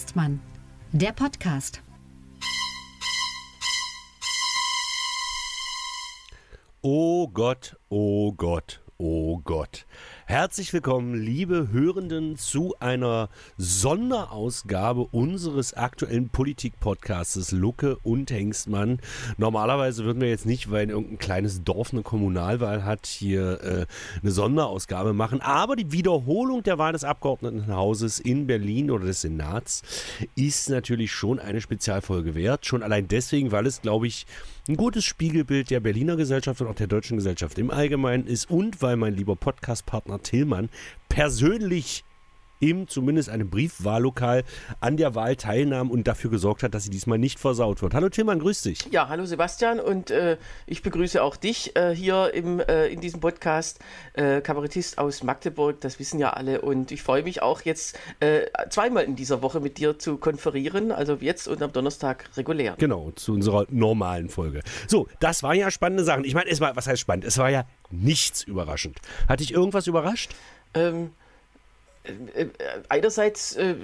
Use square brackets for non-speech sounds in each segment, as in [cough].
Hengstmann, der Podcast. Oh Gott, oh Gott, oh Gott. Herzlich willkommen, liebe Hörenden, zu einer Sonderausgabe unseres aktuellen Politik-Podcastes Lucke und Hengstmann. Normalerweise würden wir jetzt nicht, weil irgendein kleines Dorf eine Kommunalwahl hat, hier äh, eine Sonderausgabe machen. Aber die Wiederholung der Wahl des Abgeordnetenhauses in Berlin oder des Senats ist natürlich schon eine Spezialfolge wert. Schon allein deswegen, weil es, glaube ich, ein gutes Spiegelbild der Berliner Gesellschaft und auch der deutschen Gesellschaft im Allgemeinen ist und weil mein lieber Podcast-Partner Tillmann persönlich im zumindest einem Briefwahllokal an der Wahl teilnahm und dafür gesorgt hat, dass sie diesmal nicht versaut wird. Hallo Tillmann, grüß dich. Ja, hallo Sebastian und äh, ich begrüße auch dich äh, hier im, äh, in diesem Podcast. Äh, Kabarettist aus Magdeburg, das wissen ja alle und ich freue mich auch jetzt äh, zweimal in dieser Woche mit dir zu konferieren, also jetzt und am Donnerstag regulär. Genau, zu unserer normalen Folge. So, das waren ja spannende Sachen. Ich meine, es war, was heißt spannend? Es war ja nichts überraschend. Hat dich irgendwas überrascht? Ähm, äh, einerseits äh,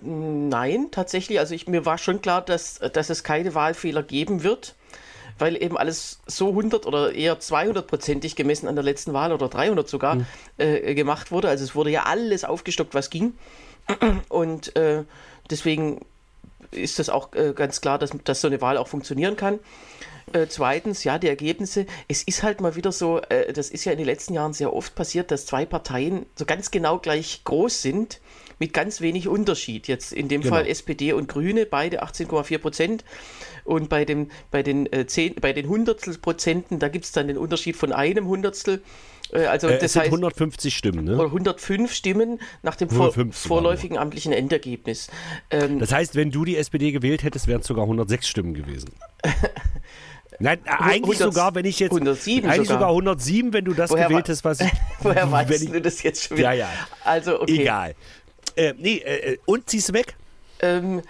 nein, tatsächlich. Also ich, mir war schon klar, dass, dass es keine Wahlfehler geben wird, weil eben alles so 100 oder eher 200-prozentig gemessen an der letzten Wahl oder 300 sogar mhm. äh, gemacht wurde. Also es wurde ja alles aufgestockt, was ging. Und äh, deswegen ist das auch äh, ganz klar, dass, dass so eine Wahl auch funktionieren kann. Äh, zweitens, ja, die Ergebnisse. Es ist halt mal wieder so, äh, das ist ja in den letzten Jahren sehr oft passiert, dass zwei Parteien so ganz genau gleich groß sind, mit ganz wenig Unterschied. Jetzt in dem genau. Fall SPD und Grüne, beide 18,4 Prozent. Und bei, dem, bei, den, äh, 10, bei den Hundertstel Prozenten, da gibt es dann den Unterschied von einem Hundertstel. Äh, also äh, das heißt 150 Stimmen, ne? Oder 105 Stimmen nach dem vor, vorläufigen amtlichen Endergebnis. Ähm, das heißt, wenn du die SPD gewählt hättest, wären es sogar 106 Stimmen gewesen. [laughs] Nein, eigentlich 100, sogar, wenn ich jetzt. 107 eigentlich sogar. sogar 107, wenn du das woher gewählt hast, was ich. [laughs] woher weißt ich, du das jetzt schon wieder? Ja, ja. Also, okay. Egal. Äh, nee, äh, und ziehst du weg? Ähm,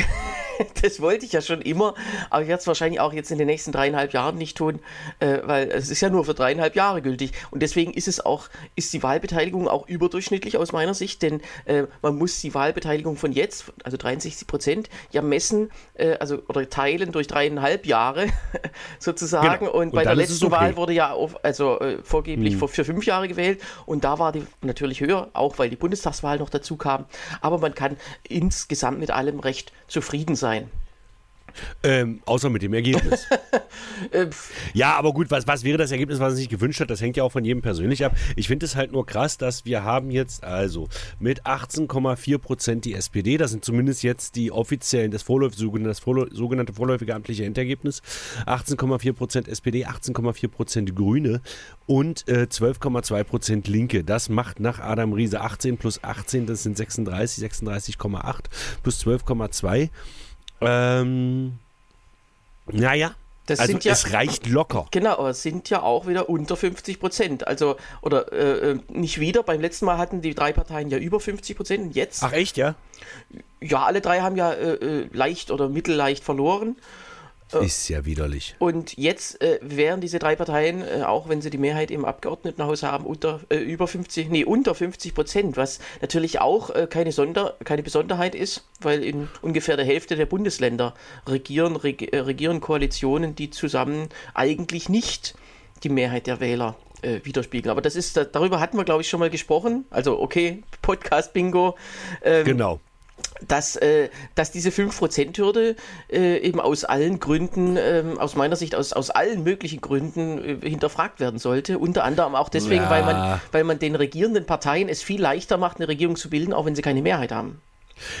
[laughs] das wollte ich ja schon immer, aber ich werde es wahrscheinlich auch jetzt in den nächsten dreieinhalb Jahren nicht tun, äh, weil es ist ja nur für dreieinhalb Jahre gültig. Und deswegen ist es auch, ist die Wahlbeteiligung auch überdurchschnittlich aus meiner Sicht, denn äh, man muss die Wahlbeteiligung von jetzt, also 63 Prozent, ja messen, äh, also oder teilen durch dreieinhalb Jahre [laughs] sozusagen. Genau. Und, und bei der letzten okay. Wahl wurde ja auf, also äh, vorgeblich hm. für, für fünf Jahre gewählt und da war die natürlich höher, auch weil die Bundestagswahl noch dazu kam. Aber man kann insgesamt mit allem recht zufrieden sein. Ähm, außer mit dem Ergebnis. [laughs] Äh, ja, aber gut, was, was wäre das Ergebnis, was er sich gewünscht hat? Das hängt ja auch von jedem persönlich ab. Ich finde es halt nur krass, dass wir haben jetzt also mit 18,4 Prozent die SPD, das sind zumindest jetzt die offiziellen, das, Vorläuf, das sogenannte vorläufige amtliche Endergebnis, 18,4 Prozent SPD, 18,4 Prozent Grüne und äh, 12,2 Prozent Linke. Das macht nach Adam Riese 18 plus 18, das sind 36, 36,8 plus 12,2 ähm, naja, das also ja, es reicht locker. Genau, aber es sind ja auch wieder unter 50 Prozent. Also, oder äh, äh, nicht wieder, beim letzten Mal hatten die drei Parteien ja über 50 Prozent und jetzt. Ach echt, ja? Ja, alle drei haben ja äh, äh leicht oder mittelleicht verloren. Äh, ist ja widerlich. Und jetzt äh, wären diese drei Parteien, äh, auch wenn sie die Mehrheit im Abgeordnetenhaus haben, unter äh, über 50, nee, unter 50 Prozent, was natürlich auch äh, keine, Sonder, keine Besonderheit ist, weil in ungefähr der Hälfte der Bundesländer regieren, reg, äh, regieren Koalitionen, die zusammen eigentlich nicht die Mehrheit der Wähler widerspiegeln. Aber das ist, darüber hatten wir, glaube ich, schon mal gesprochen. Also, okay, Podcast-Bingo. Ähm, genau dass, äh, dass diese 5%-Hürde äh, eben aus allen Gründen, äh, aus meiner Sicht aus, aus allen möglichen Gründen äh, hinterfragt werden sollte. Unter anderem auch deswegen, ja. weil, man, weil man den regierenden Parteien es viel leichter macht, eine Regierung zu bilden, auch wenn sie keine Mehrheit haben.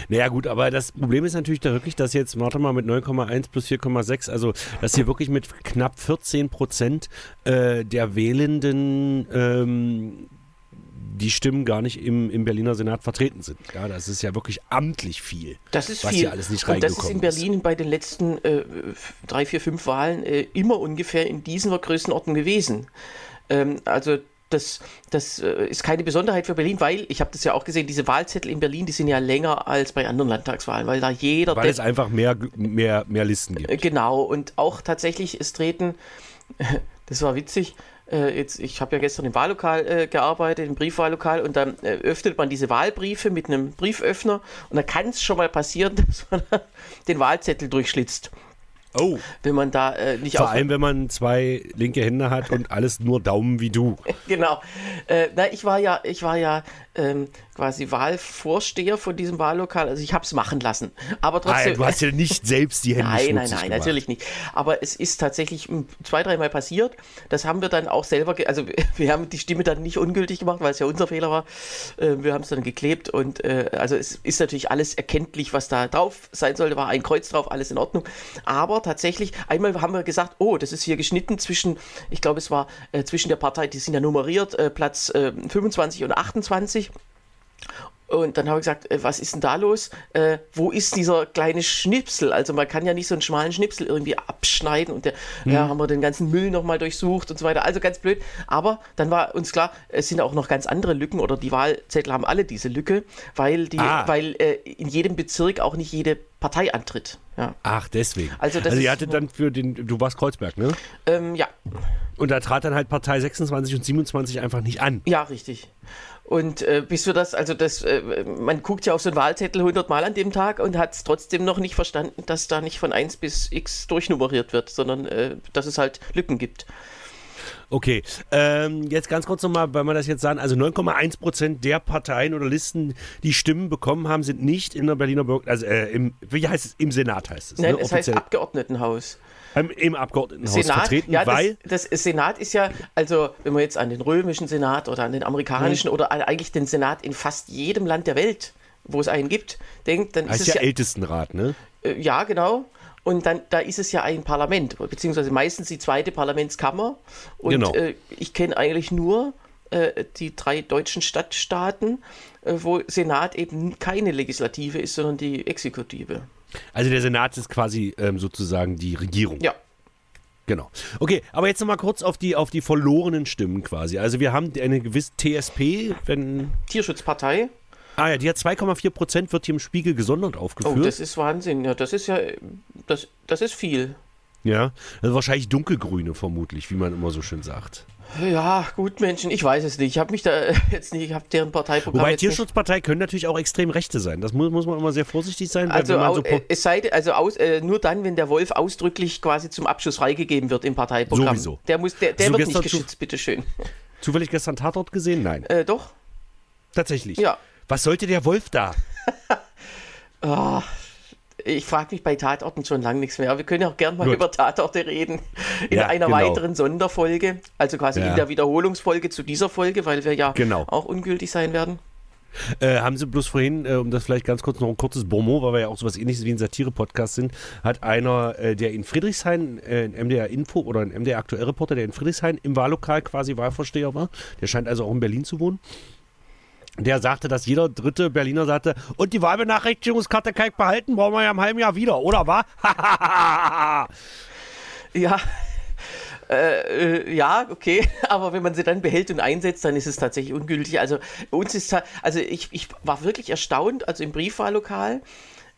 Naja gut, aber das Problem ist natürlich da wirklich, dass jetzt, warte mal, mit 9,1 plus 4,6, also dass hier wirklich mit knapp 14 Prozent äh, der Wählenden ähm, die Stimmen gar nicht im, im Berliner Senat vertreten sind. Ja, das ist ja wirklich amtlich viel. Das ist was viel. Hier alles nicht Und das ist in Berlin ist. bei den letzten äh, drei, vier, fünf Wahlen äh, immer ungefähr in dieser Größenordnung gewesen. Ähm, also das, das äh, ist keine Besonderheit für Berlin, weil, ich habe das ja auch gesehen, diese Wahlzettel in Berlin, die sind ja länger als bei anderen Landtagswahlen, weil da jeder... Weil es einfach mehr, mehr, mehr Listen gibt. Genau, und auch tatsächlich, es treten, [laughs] das war witzig, äh, jetzt, ich habe ja gestern im Wahllokal äh, gearbeitet, im Briefwahllokal, und dann äh, öffnet man diese Wahlbriefe mit einem Brieföffner und da kann es schon mal passieren, [laughs] dass man den Wahlzettel durchschlitzt. Oh. Wenn man da äh, nicht Vor allem, wenn man zwei linke Hände hat und alles nur Daumen wie du. [laughs] genau. Äh, na, ich war ja, ich war ja ähm, quasi Wahlvorsteher von diesem Wahllokal. Also ich habe es machen lassen. Aber trotzdem. Ah, du hast ja nicht [laughs] selbst die Hände Nein, nein, nein, gemacht. natürlich nicht. Aber es ist tatsächlich zwei, dreimal passiert. Das haben wir dann auch selber, also [laughs] wir haben die Stimme dann nicht ungültig gemacht, weil es ja unser Fehler war. Äh, wir haben es dann geklebt und äh, also es ist natürlich alles erkenntlich, was da drauf sein sollte. War ein Kreuz drauf, alles in Ordnung. Aber tatsächlich, einmal haben wir gesagt, oh, das ist hier geschnitten zwischen, ich glaube, es war äh, zwischen der Partei, die sind ja nummeriert, Platz 25 und 28. Und dann habe ich gesagt, äh, was ist denn da los? Äh, wo ist dieser kleine Schnipsel? Also man kann ja nicht so einen schmalen Schnipsel irgendwie abschneiden und der, mhm. ja, haben wir den ganzen Müll nochmal durchsucht und so weiter. Also ganz blöd. Aber dann war uns klar, es sind auch noch ganz andere Lücken oder die Wahlzettel haben alle diese Lücke, weil, die, ah. weil äh, in jedem Bezirk auch nicht jede Partei antritt. Ja. Ach, deswegen. Also, das also ihr hattet dann für den, du warst Kreuzberg, ne? Ähm, ja. Und da trat dann halt Partei 26 und 27 einfach nicht an. Ja, richtig. Und äh, bis wir das, also das, äh, man guckt ja auf so einen Wahlzettel 100 Mal an dem Tag und hat es trotzdem noch nicht verstanden, dass da nicht von 1 bis x durchnummeriert wird, sondern äh, dass es halt Lücken gibt. Okay, ähm, jetzt ganz kurz nochmal, weil man das jetzt sagen, also 9,1 Prozent der Parteien oder Listen, die Stimmen bekommen haben, sind nicht in der Berliner Bürger, also äh, im, wie heißt es, im Senat heißt es. Nein, ne? es heißt Abgeordnetenhaus. Im Abgeordnetenhaus Senat, vertreten, ja, weil. Das, das, Senat ist ja, also wenn man jetzt an den römischen Senat oder an den amerikanischen hm. oder eigentlich den Senat in fast jedem Land der Welt, wo es einen gibt, denkt, dann heißt ist es ja, ja Ältestenrat, ne? Äh, ja, genau. Und dann, da ist es ja ein Parlament, beziehungsweise meistens die zweite Parlamentskammer. Und genau. äh, ich kenne eigentlich nur äh, die drei deutschen Stadtstaaten, wo Senat eben keine Legislative ist, sondern die Exekutive. Also der Senat ist quasi ähm, sozusagen die Regierung. Ja. Genau. Okay, aber jetzt nochmal kurz auf die, auf die verlorenen Stimmen quasi. Also wir haben eine gewisse TSP, wenn. Tierschutzpartei. Ah ja, die hat 2,4 Prozent, wird hier im Spiegel gesondert aufgeführt. Oh, das ist Wahnsinn. Ja, das ist ja, das, das ist viel. Ja, also wahrscheinlich dunkelgrüne vermutlich, wie man immer so schön sagt. Ja, gut, Menschen, ich weiß es nicht. Ich habe mich da jetzt nicht, ich habe deren Parteiprogramm. Wobei Tierschutzpartei können natürlich auch extrem Rechte sein. Das muss, muss man immer sehr vorsichtig sein. Also, so äh, es sei, also aus, äh, nur dann, wenn der Wolf ausdrücklich quasi zum Abschluss freigegeben wird im Parteiprogramm. Sowieso. Der, muss, der, der so wird nicht geschützt, bitteschön. Zufällig gestern Tatort gesehen? Nein. Äh, doch. Tatsächlich? Ja. Was sollte der Wolf da? oh, [laughs] [laughs] ich frage mich bei Tatorten schon lange nichts mehr. Wir können auch gerne mal Gut. über Tatorte reden in ja, einer genau. weiteren Sonderfolge, also quasi ja. in der Wiederholungsfolge zu dieser Folge, weil wir ja genau. auch ungültig sein werden. Äh, haben Sie bloß vorhin, äh, um das vielleicht ganz kurz noch ein kurzes Bonmot, weil wir ja auch sowas ähnliches wie ein Satire-Podcast sind, hat einer, äh, der in Friedrichshain, äh, ein MDR Info oder ein MDR Aktuell Reporter, der in Friedrichshain im Wahllokal quasi Wahlvorsteher war, der scheint also auch in Berlin zu wohnen, der sagte, dass jeder dritte Berliner sagte, und die Wahlbenachrichtigungskarte kann ich behalten, brauchen wir ja im halben Jahr wieder, oder war? [laughs] ja. Äh, äh, ja, okay, [laughs] aber wenn man sie dann behält und einsetzt, dann ist es tatsächlich ungültig. Also uns ist also ich, ich war wirklich erstaunt, also im Briefwahllokal,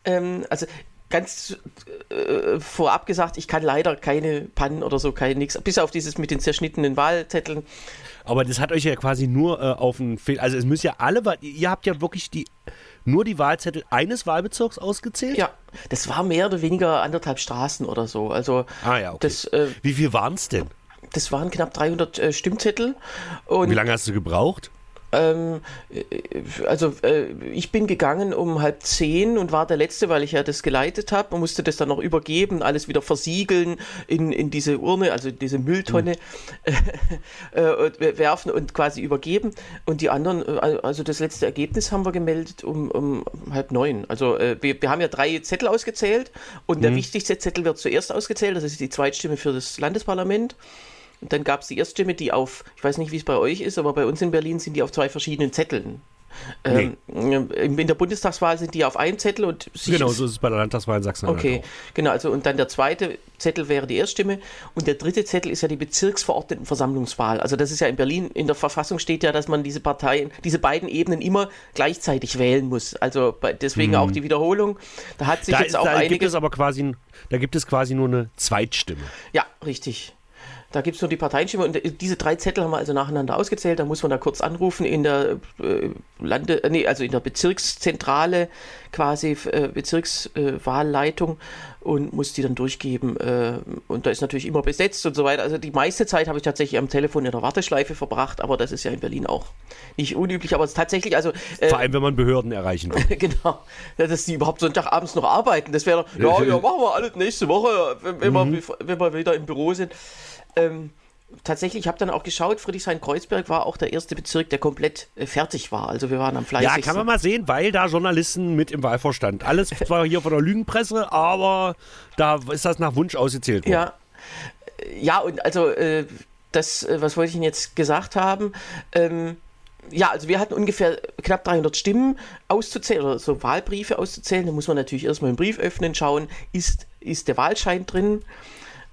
ähm, also ganz äh, vorab gesagt, ich kann leider keine Pannen oder so, kein nix, bis auf dieses mit den zerschnittenen Wahlzetteln. Aber das hat euch ja quasi nur äh, auf den Fehl. Also es müssen ja alle, ihr habt ja wirklich die nur die Wahlzettel eines Wahlbezirks ausgezählt? Ja, das war mehr oder weniger anderthalb Straßen oder so. Also ah ja, okay. Das, äh, Wie viel waren es denn? Das waren knapp 300 äh, Stimmzettel. Und Wie lange hast du gebraucht? Ähm, äh, also äh, ich bin gegangen um halb zehn und war der Letzte, weil ich ja das geleitet habe und musste das dann noch übergeben, alles wieder versiegeln in, in diese Urne, also diese Mülltonne mhm. [laughs] äh, werfen und quasi übergeben. Und die anderen, äh, also das letzte Ergebnis haben wir gemeldet um, um halb neun. Also äh, wir, wir haben ja drei Zettel ausgezählt und mhm. der wichtigste Zettel wird zuerst ausgezählt, das ist die Zweitstimme für das Landesparlament. Und dann gab es die Erststimme, die auf, ich weiß nicht, wie es bei euch ist, aber bei uns in Berlin sind die auf zwei verschiedenen Zetteln. Nee. Ähm, in der Bundestagswahl sind die auf einem Zettel und genau so ist es bei der Landtagswahl in Sachsen. Okay, genau. Also und dann der zweite Zettel wäre die Erststimme und der dritte Zettel ist ja die Bezirksverordnetenversammlungswahl. Also das ist ja in Berlin in der Verfassung steht ja, dass man diese Parteien, diese beiden Ebenen immer gleichzeitig wählen muss. Also deswegen hm. auch die Wiederholung. Da hat sich da jetzt ist, auch da einige. Gibt es aber quasi, da gibt es quasi nur eine Zweitstimme. Ja, richtig. Da gibt es nur die Parteienstimme und diese drei Zettel haben wir also nacheinander ausgezählt. Da muss man da kurz anrufen in der äh, Lande, äh, nee, also in der Bezirkszentrale quasi äh, Bezirkswahlleitung und muss die dann durchgeben. Äh, und da ist natürlich immer besetzt und so weiter. Also die meiste Zeit habe ich tatsächlich am Telefon in der Warteschleife verbracht, aber das ist ja in Berlin auch nicht unüblich. Aber es ist tatsächlich, also. Äh, Vor allem, wenn man Behörden erreichen will. [laughs] genau. Dass die überhaupt Sonntagabends noch arbeiten. Das wäre, ja, ja, machen wir alles nächste Woche, wenn, wenn, mhm. wir, wenn wir wieder im Büro sind. Ähm, tatsächlich, ich habe dann auch geschaut, Friedrichshain-Kreuzberg war auch der erste Bezirk, der komplett äh, fertig war. Also wir waren am fleißigsten. Ja, kann man mal sehen, weil da Journalisten mit im Wahlvorstand. Alles zwar hier von der Lügenpresse, aber da ist das nach Wunsch ausgezählt worden. Ja, ja und also äh, das, äh, was wollte ich Ihnen jetzt gesagt haben? Ähm, ja, also wir hatten ungefähr knapp 300 Stimmen auszuzählen oder so Wahlbriefe auszuzählen. Da muss man natürlich erstmal den Brief öffnen, schauen, ist, ist der Wahlschein drin.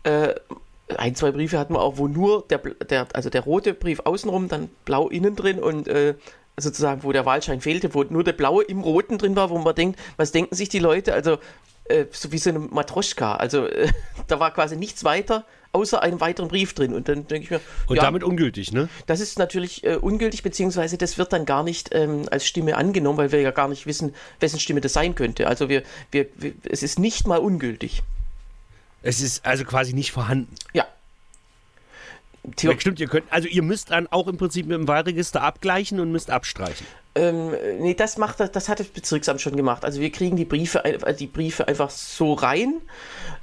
Äh, ein, zwei Briefe hatten wir auch, wo nur der, der, also der rote Brief außenrum, dann blau innen drin und äh, sozusagen, wo der Wahlschein fehlte, wo nur der blaue im roten drin war, wo man denkt, was denken sich die Leute? Also, äh, so wie so eine Matroschka. Also, äh, [laughs] da war quasi nichts weiter, außer einem weiteren Brief drin. Und dann denke ich mir. Und ja, damit ungültig, ne? Das ist natürlich äh, ungültig, beziehungsweise das wird dann gar nicht ähm, als Stimme angenommen, weil wir ja gar nicht wissen, wessen Stimme das sein könnte. Also, wir, wir, wir es ist nicht mal ungültig. Es ist also quasi nicht vorhanden. Ja. Theo Stimmt, ihr könnt, also ihr müsst dann auch im Prinzip mit dem Wahlregister abgleichen und müsst abstreichen. Ähm, nee, das macht das hat das Bezirksamt schon gemacht. Also wir kriegen die Briefe, äh, die Briefe einfach so rein.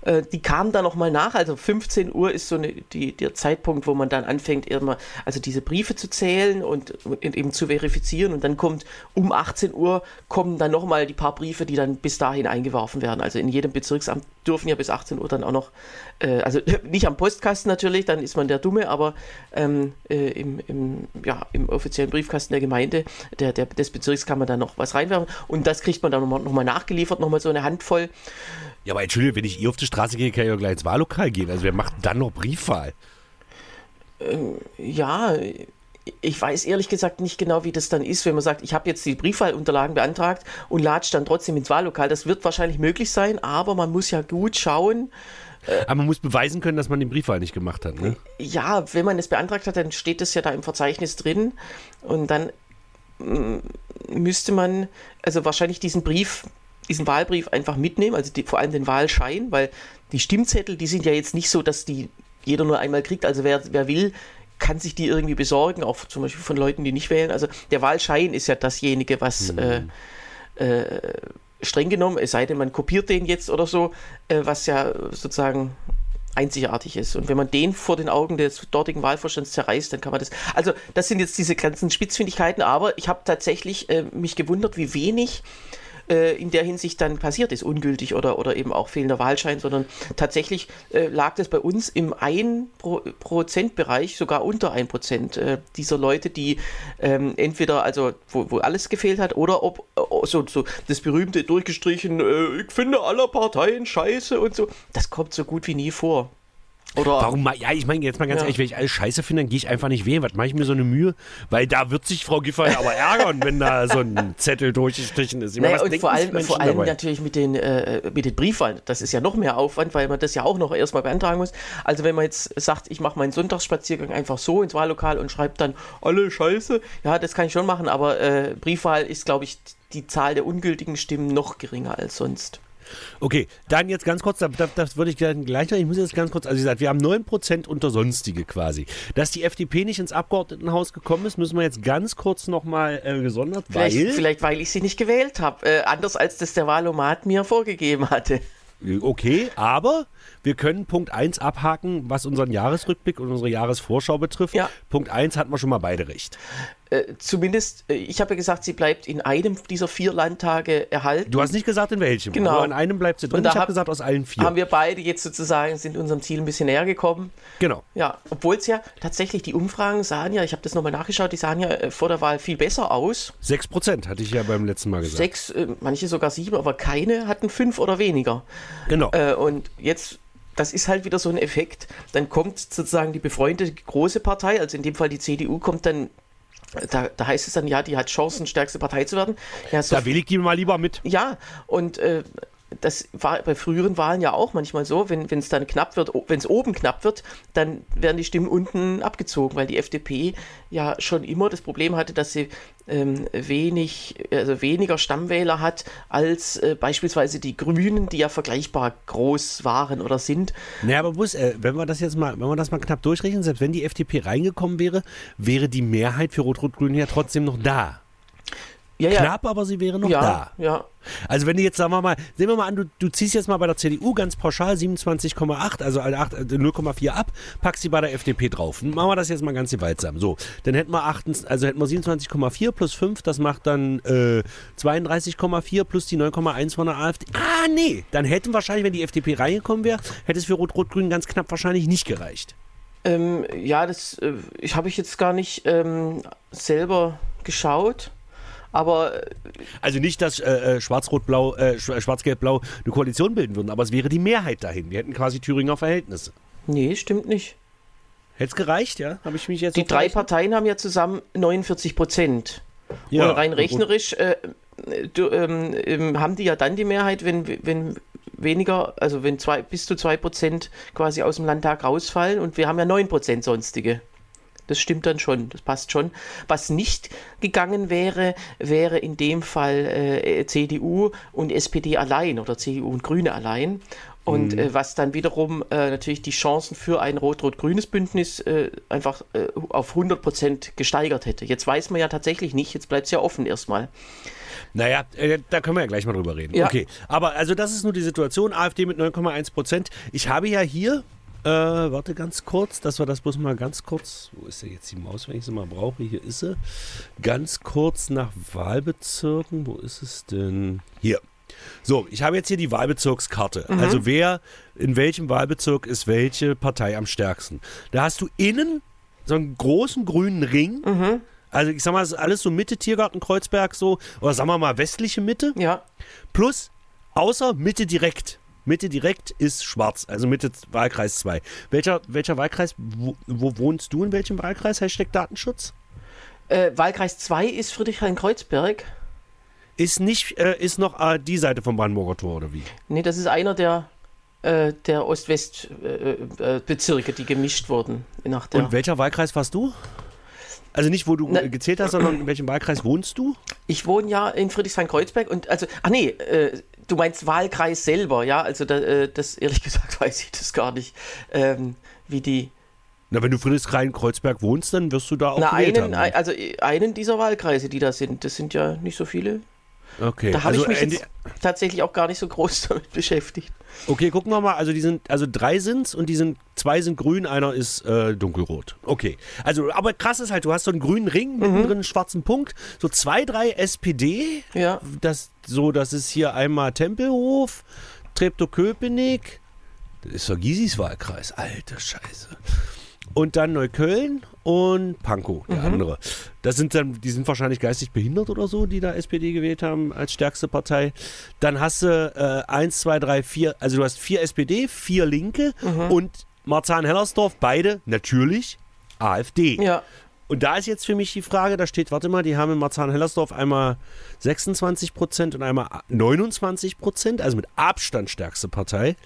Äh, die kamen dann nochmal nach. Also 15 Uhr ist so eine, die, der Zeitpunkt, wo man dann anfängt, immer, also diese Briefe zu zählen und, und eben zu verifizieren. Und dann kommt um 18 Uhr kommen dann nochmal die paar Briefe, die dann bis dahin eingeworfen werden. Also in jedem Bezirksamt dürfen ja bis 18 Uhr dann auch noch, äh, also [laughs] nicht am Postkasten natürlich, dann ist man der Dumme, aber ähm, äh, im, im, ja, im offiziellen Briefkasten der Gemeinde, der, der, des Bezirks kann man dann noch was reinwerfen und das kriegt man dann nochmal noch mal nachgeliefert, nochmal so eine Handvoll. Ja, aber Entschuldigung, wenn ich ihr auf die Straße gehe, kann ich ja gleich ins Wahllokal gehen. Also wer macht dann noch Briefwahl? Ähm, ja, ich weiß ehrlich gesagt nicht genau, wie das dann ist, wenn man sagt, ich habe jetzt die Briefwahlunterlagen beantragt und latscht dann trotzdem ins Wahllokal. Das wird wahrscheinlich möglich sein, aber man muss ja gut schauen. Äh, aber man muss beweisen können, dass man den Briefwahl nicht gemacht hat, ne? Ja, wenn man es beantragt hat, dann steht das ja da im Verzeichnis drin und dann müsste man also wahrscheinlich diesen Brief, diesen Wahlbrief einfach mitnehmen, also die, vor allem den Wahlschein, weil die Stimmzettel, die sind ja jetzt nicht so, dass die jeder nur einmal kriegt. Also wer, wer will, kann sich die irgendwie besorgen, auch zum Beispiel von Leuten, die nicht wählen. Also der Wahlschein ist ja dasjenige, was mhm. äh, äh, streng genommen, es sei denn, man kopiert den jetzt oder so, äh, was ja sozusagen einzigartig ist. Und wenn man den vor den Augen des dortigen Wahlvorstands zerreißt, dann kann man das. Also das sind jetzt diese ganzen Spitzfindigkeiten, aber ich habe tatsächlich äh, mich gewundert, wie wenig äh, in der Hinsicht dann passiert ist, ungültig oder, oder eben auch fehlender Wahlschein, sondern tatsächlich äh, lag das bei uns im 1%-Bereich, sogar unter 1% äh, dieser Leute, die ähm, entweder, also wo, wo alles gefehlt hat, oder ob äh, so, so das berühmte durchgestrichen, äh, ich finde aller Parteien scheiße und so, das kommt so gut wie nie vor. Oder Warum? Ja, ich meine jetzt mal ganz ja. ehrlich, wenn ich alles scheiße finde, dann gehe ich einfach nicht wählen. Was mache ich mir so eine Mühe? Weil da wird sich Frau Giffey aber ärgern, wenn da so ein Zettel durchgestrichen ist. Naja, und vor allem, vor allem natürlich mit den, äh, mit den Briefwahlen. Das ist ja noch mehr Aufwand, weil man das ja auch noch erstmal beantragen muss. Also wenn man jetzt sagt, ich mache meinen Sonntagsspaziergang einfach so ins Wahllokal und schreibe dann alle scheiße, ja, das kann ich schon machen, aber äh, Briefwahl ist, glaube ich, die Zahl der ungültigen Stimmen noch geringer als sonst. Okay, dann jetzt ganz kurz, das, das würde ich gleich noch, ich muss jetzt ganz kurz, also wie gesagt, wir haben 9% unter Sonstige quasi. Dass die FDP nicht ins Abgeordnetenhaus gekommen ist, müssen wir jetzt ganz kurz nochmal äh, gesondert, vielleicht, weil... Vielleicht, weil ich sie nicht gewählt habe, äh, anders als das der Wahlomat mir vorgegeben hatte. Okay, aber wir können Punkt 1 abhaken, was unseren Jahresrückblick und unsere Jahresvorschau betrifft. Ja. Punkt 1 hatten wir schon mal beide recht. Äh, zumindest, äh, ich habe ja gesagt, sie bleibt in einem dieser vier Landtage erhalten. Du hast nicht gesagt, in welchem. Genau. Aber in einem bleibt sie drin. ich habe gesagt, aus allen vier. Haben wir beide jetzt sozusagen, sind unserem Ziel ein bisschen näher gekommen. Genau. Ja, obwohl es ja tatsächlich, die Umfragen sahen ja, ich habe das nochmal nachgeschaut, die sahen ja äh, vor der Wahl viel besser aus. Sechs Prozent, hatte ich ja beim letzten Mal gesagt. Sechs, manche sogar sieben, aber keine hatten fünf oder weniger. Genau. und jetzt das ist halt wieder so ein Effekt. Dann kommt sozusagen die befreundete große Partei, also in dem Fall die CDU, kommt dann da, da, heißt es dann, ja, die hat Chancen, stärkste Partei zu werden. Ja, so da will ich die mal lieber mit. Ja, und äh, das war bei früheren Wahlen ja auch manchmal so, wenn es dann knapp wird, wenn es oben knapp wird, dann werden die Stimmen unten abgezogen, weil die FDP ja schon immer das Problem hatte, dass sie ähm, wenig, also weniger Stammwähler hat als äh, beispielsweise die Grünen, die ja vergleichbar groß waren oder sind. Naja, aber muss, äh, wenn wir das jetzt mal, wenn wir das mal knapp durchrechnen, selbst wenn die FDP reingekommen wäre, wäre die Mehrheit für Rot-Rot-Grün ja trotzdem noch da. Ja, ja. Knapp, aber sie wäre noch ja, da. Ja. Also wenn du jetzt, sagen wir mal, sehen wir mal an, du, du ziehst jetzt mal bei der CDU ganz pauschal 27,8, also 0,4 äh, ab, packst sie bei der FDP drauf. Machen wir das jetzt mal ganz gewaltsam. So, dann hätten wir, 8, also hätten wir 27,4 plus 5, das macht dann äh, 32,4 plus die 9,1 von der AfD. Ah, nee, dann hätten wahrscheinlich, wenn die FDP reingekommen wäre, hätte es für Rot-Rot-Grün ganz knapp wahrscheinlich nicht gereicht. Ähm, ja, das äh, habe ich jetzt gar nicht ähm, selber geschaut. Aber. Äh, also nicht, dass äh, äh Schwarz-Rot-Blau, äh, Schwarz-Gelb-Blau eine Koalition bilden würden, aber es wäre die Mehrheit dahin. Wir hätten quasi Thüringer Verhältnisse. Nee, stimmt nicht. Hätte es gereicht, ja? Habe ich mich jetzt Die drei Parteien haben ja zusammen 49 Prozent. Ja, und rein rechnerisch äh, du, ähm, ähm, haben die ja dann die Mehrheit, wenn, wenn weniger, also wenn zwei, bis zu 2 Prozent quasi aus dem Landtag rausfallen und wir haben ja 9 Prozent sonstige. Das stimmt dann schon, das passt schon. Was nicht gegangen wäre, wäre in dem Fall äh, CDU und SPD allein oder CDU und Grüne allein. Und mhm. äh, was dann wiederum äh, natürlich die Chancen für ein rot-rot-grünes Bündnis äh, einfach äh, auf 100 Prozent gesteigert hätte. Jetzt weiß man ja tatsächlich nicht, jetzt bleibt es ja offen erstmal. Naja, äh, da können wir ja gleich mal drüber reden. Ja. Okay, aber also das ist nur die Situation. AfD mit 9,1 Prozent. Ich habe ja hier äh, warte ganz kurz, dass wir das bloß mal ganz kurz. Wo ist denn jetzt die Maus, wenn ich sie mal brauche? Hier ist sie. Ganz kurz nach Wahlbezirken. Wo ist es denn? Hier. So, ich habe jetzt hier die Wahlbezirkskarte. Mhm. Also wer in welchem Wahlbezirk ist welche Partei am stärksten. Da hast du innen so einen großen grünen Ring. Mhm. Also ich sag mal, das ist alles so Mitte Tiergarten Kreuzberg so oder sagen wir mal westliche Mitte. Ja. Plus außer Mitte direkt. Mitte direkt ist schwarz, also Mitte Wahlkreis 2. Welcher, welcher Wahlkreis, wo, wo, wohnst du in welchem Wahlkreis? Hashtag Datenschutz? Äh, Wahlkreis 2 ist Friedrichshain-Kreuzberg. Ist nicht, äh, ist noch äh, die Seite vom Brandenburger Tor, oder wie? Nee, das ist einer der, äh, der Ost-West-Bezirke, die gemischt wurden. Nach der Und welcher Wahlkreis warst du? Also nicht, wo du Na, gezählt hast, sondern in welchem Wahlkreis wohnst du? Ich wohne ja in Friedrichshain-Kreuzberg und also, ach nee, äh, du meinst Wahlkreis selber, ja? Also da, äh, das ehrlich [laughs] gesagt weiß ich das gar nicht, ähm, wie die. Na, wenn du Friedrichshain-Kreuzberg wohnst, dann wirst du da auch Na, einen, haben. Also einen dieser Wahlkreise, die da sind, das sind ja nicht so viele. Okay. Da habe also, ich mich tatsächlich auch gar nicht so groß [laughs] damit beschäftigt. Okay, gucken wir mal. Also die sind, also drei sind's und die sind, zwei sind grün, einer ist äh, dunkelrot. Okay. Also, aber krass ist halt, du hast so einen grünen Ring, mhm. mittendrin einen schwarzen Punkt, so zwei, drei SPD. Ja. Das, so, das ist hier einmal Tempelhof, Treptow-Köpenick. Das ist doch Gysis Wahlkreis. Alter Scheiße und dann Neukölln und Pankow, der mhm. andere. Das sind dann, die sind wahrscheinlich geistig behindert oder so, die da SPD gewählt haben als stärkste Partei. Dann hast du äh, eins, zwei, drei, vier, also du hast vier SPD, vier Linke mhm. und Marzahn-Hellersdorf, beide natürlich AfD. Ja. Und da ist jetzt für mich die Frage, da steht, warte mal, die haben in Marzahn-Hellersdorf einmal 26 Prozent und einmal 29 Prozent, also mit Abstand stärkste Partei.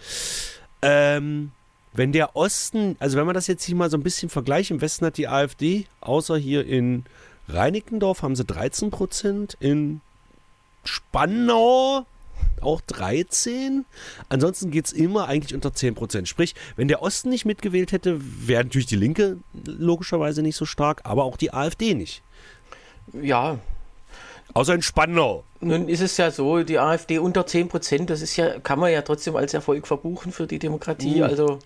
Ähm, wenn der Osten, also wenn man das jetzt hier mal so ein bisschen vergleicht, im Westen hat die AfD, außer hier in Reinickendorf haben sie 13 Prozent, in Spannau auch 13. Ansonsten geht es immer eigentlich unter 10 Prozent. Sprich, wenn der Osten nicht mitgewählt hätte, wäre natürlich die Linke logischerweise nicht so stark, aber auch die AfD nicht. Ja. Außer in Spannau. Nun ist es ja so, die AfD unter 10 Prozent, das ist ja, kann man ja trotzdem als Erfolg verbuchen für die Demokratie. Mhm. Also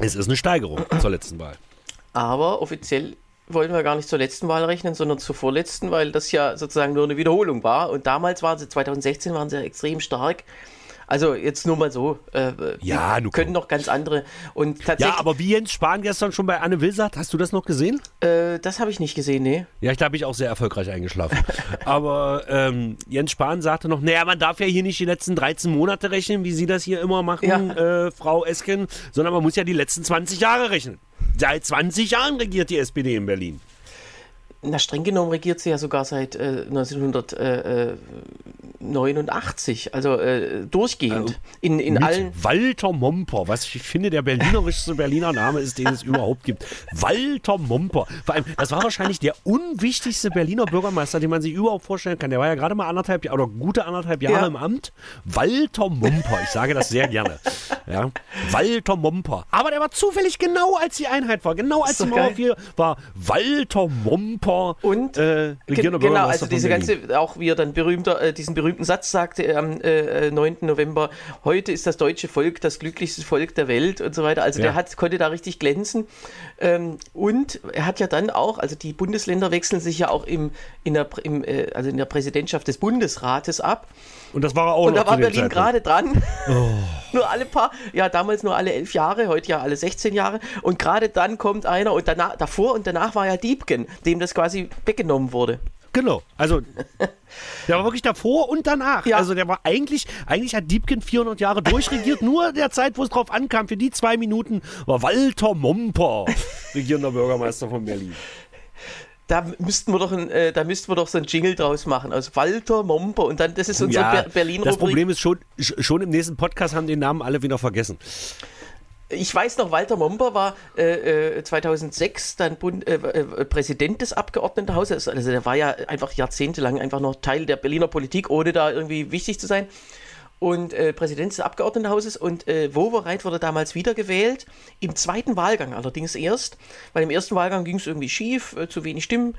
es ist eine Steigerung zur letzten Wahl. Aber offiziell wollen wir gar nicht zur letzten Wahl rechnen, sondern zur vorletzten, weil das ja sozusagen nur eine Wiederholung war. Und damals waren sie, 2016 waren sie ja extrem stark. Also jetzt nur mal so. Äh, ja, du können noch ganz andere. Und tatsächlich, ja, aber wie Jens Spahn gestern schon bei Anne Will sagt, hast du das noch gesehen? Äh, das habe ich nicht gesehen, nee. Ja, ich glaube, ich auch sehr erfolgreich eingeschlafen. [laughs] aber ähm, Jens Spahn sagte noch, naja, man darf ja hier nicht die letzten 13 Monate rechnen, wie Sie das hier immer machen, ja. äh, Frau Esken, sondern man muss ja die letzten 20 Jahre rechnen. Seit 20 Jahren regiert die SPD in Berlin. Na, streng genommen regiert sie ja sogar seit äh, 1989, also äh, durchgehend. in in Mit allen. Walter Momper, was ich finde der berlinerischste [laughs] Berliner Name ist, den es überhaupt gibt. Walter Momper. Vor allem, das war wahrscheinlich der unwichtigste Berliner Bürgermeister, den man sich überhaupt vorstellen kann. Der war ja gerade mal anderthalb Jahre oder gute anderthalb Jahre Ja. im Amt. Walter Momper, ich sage das sehr gerne. [laughs] Ja. Walter Momper. Aber der war zufällig genau als die Einheit war, genau als die Mauer war Walter Momper Und äh, Ge- regierender genau, Bürgermeister also diese ganze, auch wie er dann berühmter, äh, diesen berühmten Satz sagte am äh, äh, 9. November, heute ist das deutsche Volk das glücklichste Volk der Welt und so weiter. Also Ja. der hat, konnte da richtig glänzen. Ähm, und er hat ja dann auch, also die Bundesländer wechseln sich ja auch im, in, der, im, äh, also in der Präsidentschaft des Bundesrates ab. Und das war er auch Und da war Berlin gerade dran. [laughs] nur alle paar, ja, damals nur alle elf Jahre, heute ja alle 16 Jahre. Und gerade dann kommt einer und danach, davor und danach war ja Diebken, dem das quasi weggenommen wurde. Genau. Also, [laughs] der war wirklich davor und danach. Ja. Also, der war eigentlich, eigentlich hat Diebken 400 Jahre durchregiert. nur der Zeit, wo es drauf ankam, für die zwei Minuten war Walter Momper regierender Bürgermeister von Berlin. Da müssten wir doch ein, äh, da müssten wir doch so ein Jingle draus machen aus Walter Momper und dann das ist unsere Ja, Ber Berlin das. Problem ist schon, sch- schon im nächsten Podcast haben den Namen alle wieder vergessen. Ich weiß noch, Walter Momper war äh, äh, 2006 dann Bund, äh, äh, Präsident des Abgeordnetenhauses. Also der war ja einfach jahrzehntelang einfach noch Teil der Berliner Politik, ohne da irgendwie wichtig zu sein. Und äh, Präsident des Abgeordnetenhauses und äh, Wowereit wurde damals wiedergewählt. Im zweiten Wahlgang allerdings erst, weil im ersten Wahlgang ging es irgendwie schief, äh, zu wenig Stimmen.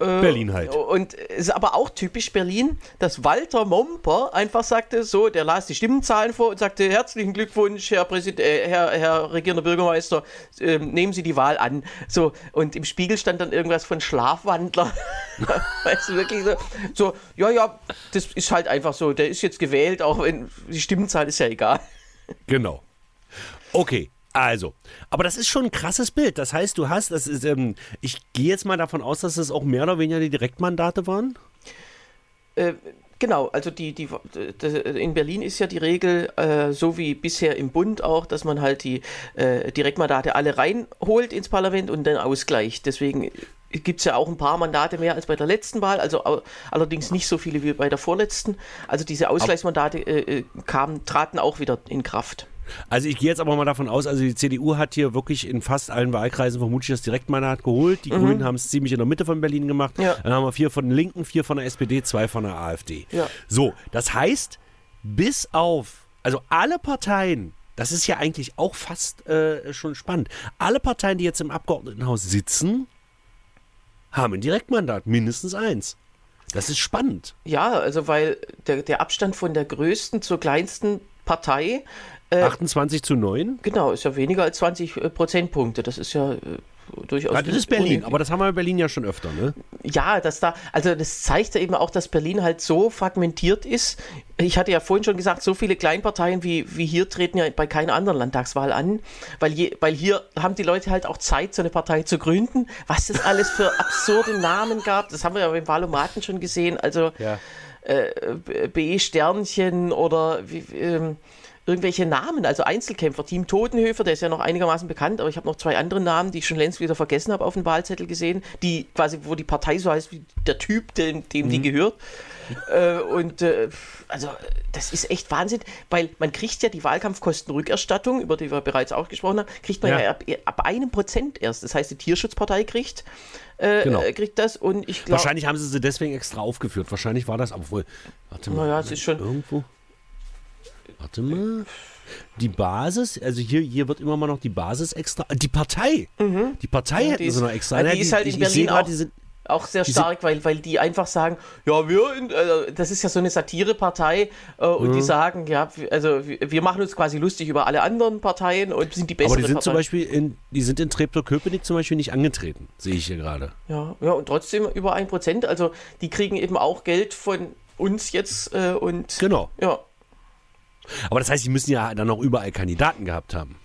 Äh, Berlin halt. Und es ist aber auch typisch Berlin, dass Walter Momper einfach sagte, so, der las die Stimmenzahlen vor und sagte, herzlichen Glückwunsch, Herr Präsident, äh, Herr, Herr regierender Bürgermeister, ähm, nehmen Sie die Wahl an. So, und im Spiegel stand dann irgendwas von Schlafwandler. [laughs] weißt du, wirklich so, so, ja, ja, das ist halt einfach so, der ist jetzt gewählt, auch wenn die Stimmenzahl ist ja egal. Genau. Okay. Also, aber das ist schon ein krasses Bild. Das heißt, du hast, das ist, ähm, ich gehe jetzt mal davon aus, dass es auch mehr oder weniger die Direktmandate waren. Äh, Genau, also die, die, die, in Berlin ist ja die Regel, äh, so wie bisher im Bund auch, dass man halt die äh, Direktmandate alle reinholt ins Parlament und dann ausgleicht. Deswegen gibt es ja auch ein paar Mandate mehr als bei der letzten Wahl, also allerdings nicht so viele wie bei der vorletzten. Also diese Ausgleichsmandate äh, äh, kamen, traten auch wieder in Kraft. Also ich gehe jetzt aber mal davon aus, also die CDU hat hier wirklich in fast allen Wahlkreisen vermutlich das Direktmandat geholt. Die Grünen haben es ziemlich in der Mitte von Berlin gemacht. Mhm. Ja. Dann haben wir vier von den Linken, vier von der SPD, zwei von der AfD. Ja. So, das heißt, bis auf, also alle Parteien, das ist ja eigentlich auch fast äh, schon spannend, alle Parteien, die jetzt im Abgeordnetenhaus sitzen, haben ein Direktmandat, mindestens eins. Das ist spannend. Ja, also weil der, der Abstand von der größten zur kleinsten Partei 28 zu 9. Genau, ist ja weniger als 20 äh, Prozentpunkte. Das ist ja äh, durchaus. Ja, das ist Berlin, aber das haben wir in Berlin ja schon öfter, ne? Ja, dass da, also das zeigt ja eben auch, dass Berlin halt so fragmentiert ist. Ich hatte ja vorhin schon gesagt, so viele Kleinparteien wie, wie hier treten ja bei keiner anderen Landtagswahl an, weil, je, weil hier haben die Leute halt auch Zeit, so eine Partei zu gründen. Was es alles für [laughs] absurde Namen gab, das haben wir ja beim Wahlomaten schon gesehen. Also Ja. äh, B Sternchen oder wie, ähm, irgendwelche Namen, also Einzelkämpfer. Team Totenhöfer, der ist ja noch einigermaßen bekannt, aber ich habe noch zwei andere Namen, die ich schon längst wieder vergessen habe auf dem Wahlzettel gesehen, die quasi, wo die Partei so heißt wie der Typ, dem, dem die gehört. Äh, und äh, also das ist echt Wahnsinn, weil man kriegt ja die Wahlkampfkostenrückerstattung, über die wir bereits auch gesprochen haben, kriegt man ja, Ja. ab, ab einem Prozent erst. Das heißt, die Tierschutzpartei kriegt, äh, Genau. äh, kriegt das und ich glaube. Wahrscheinlich haben sie sie deswegen extra aufgeführt. Wahrscheinlich war das, obwohl. Warte mal. Naja, es ist schon- Irgendwo. Warte mal. Die Basis, also hier, hier wird immer mal noch die Basis extra. Die Partei! Die Partei Ja, hätten die sie noch extra. ja, Ne, die ist halt in Berlin auch- die sind, Auch sehr Die stark, weil, weil die einfach sagen, ja, wir, in, äh, das ist ja so eine Satirepartei äh, und Mhm. die sagen, ja, also wir, wir machen uns quasi lustig über alle anderen Parteien und sind die bessere aber die sind Partei. zum Beispiel in, die sind in Treptow-Köpenick zum Beispiel nicht angetreten, sehe ich hier gerade. ja, ja, und trotzdem über ein Prozent. Also die kriegen eben auch Geld von uns jetzt äh, und Genau. ja. Aber das heißt, die müssen ja dann auch überall Kandidaten gehabt haben.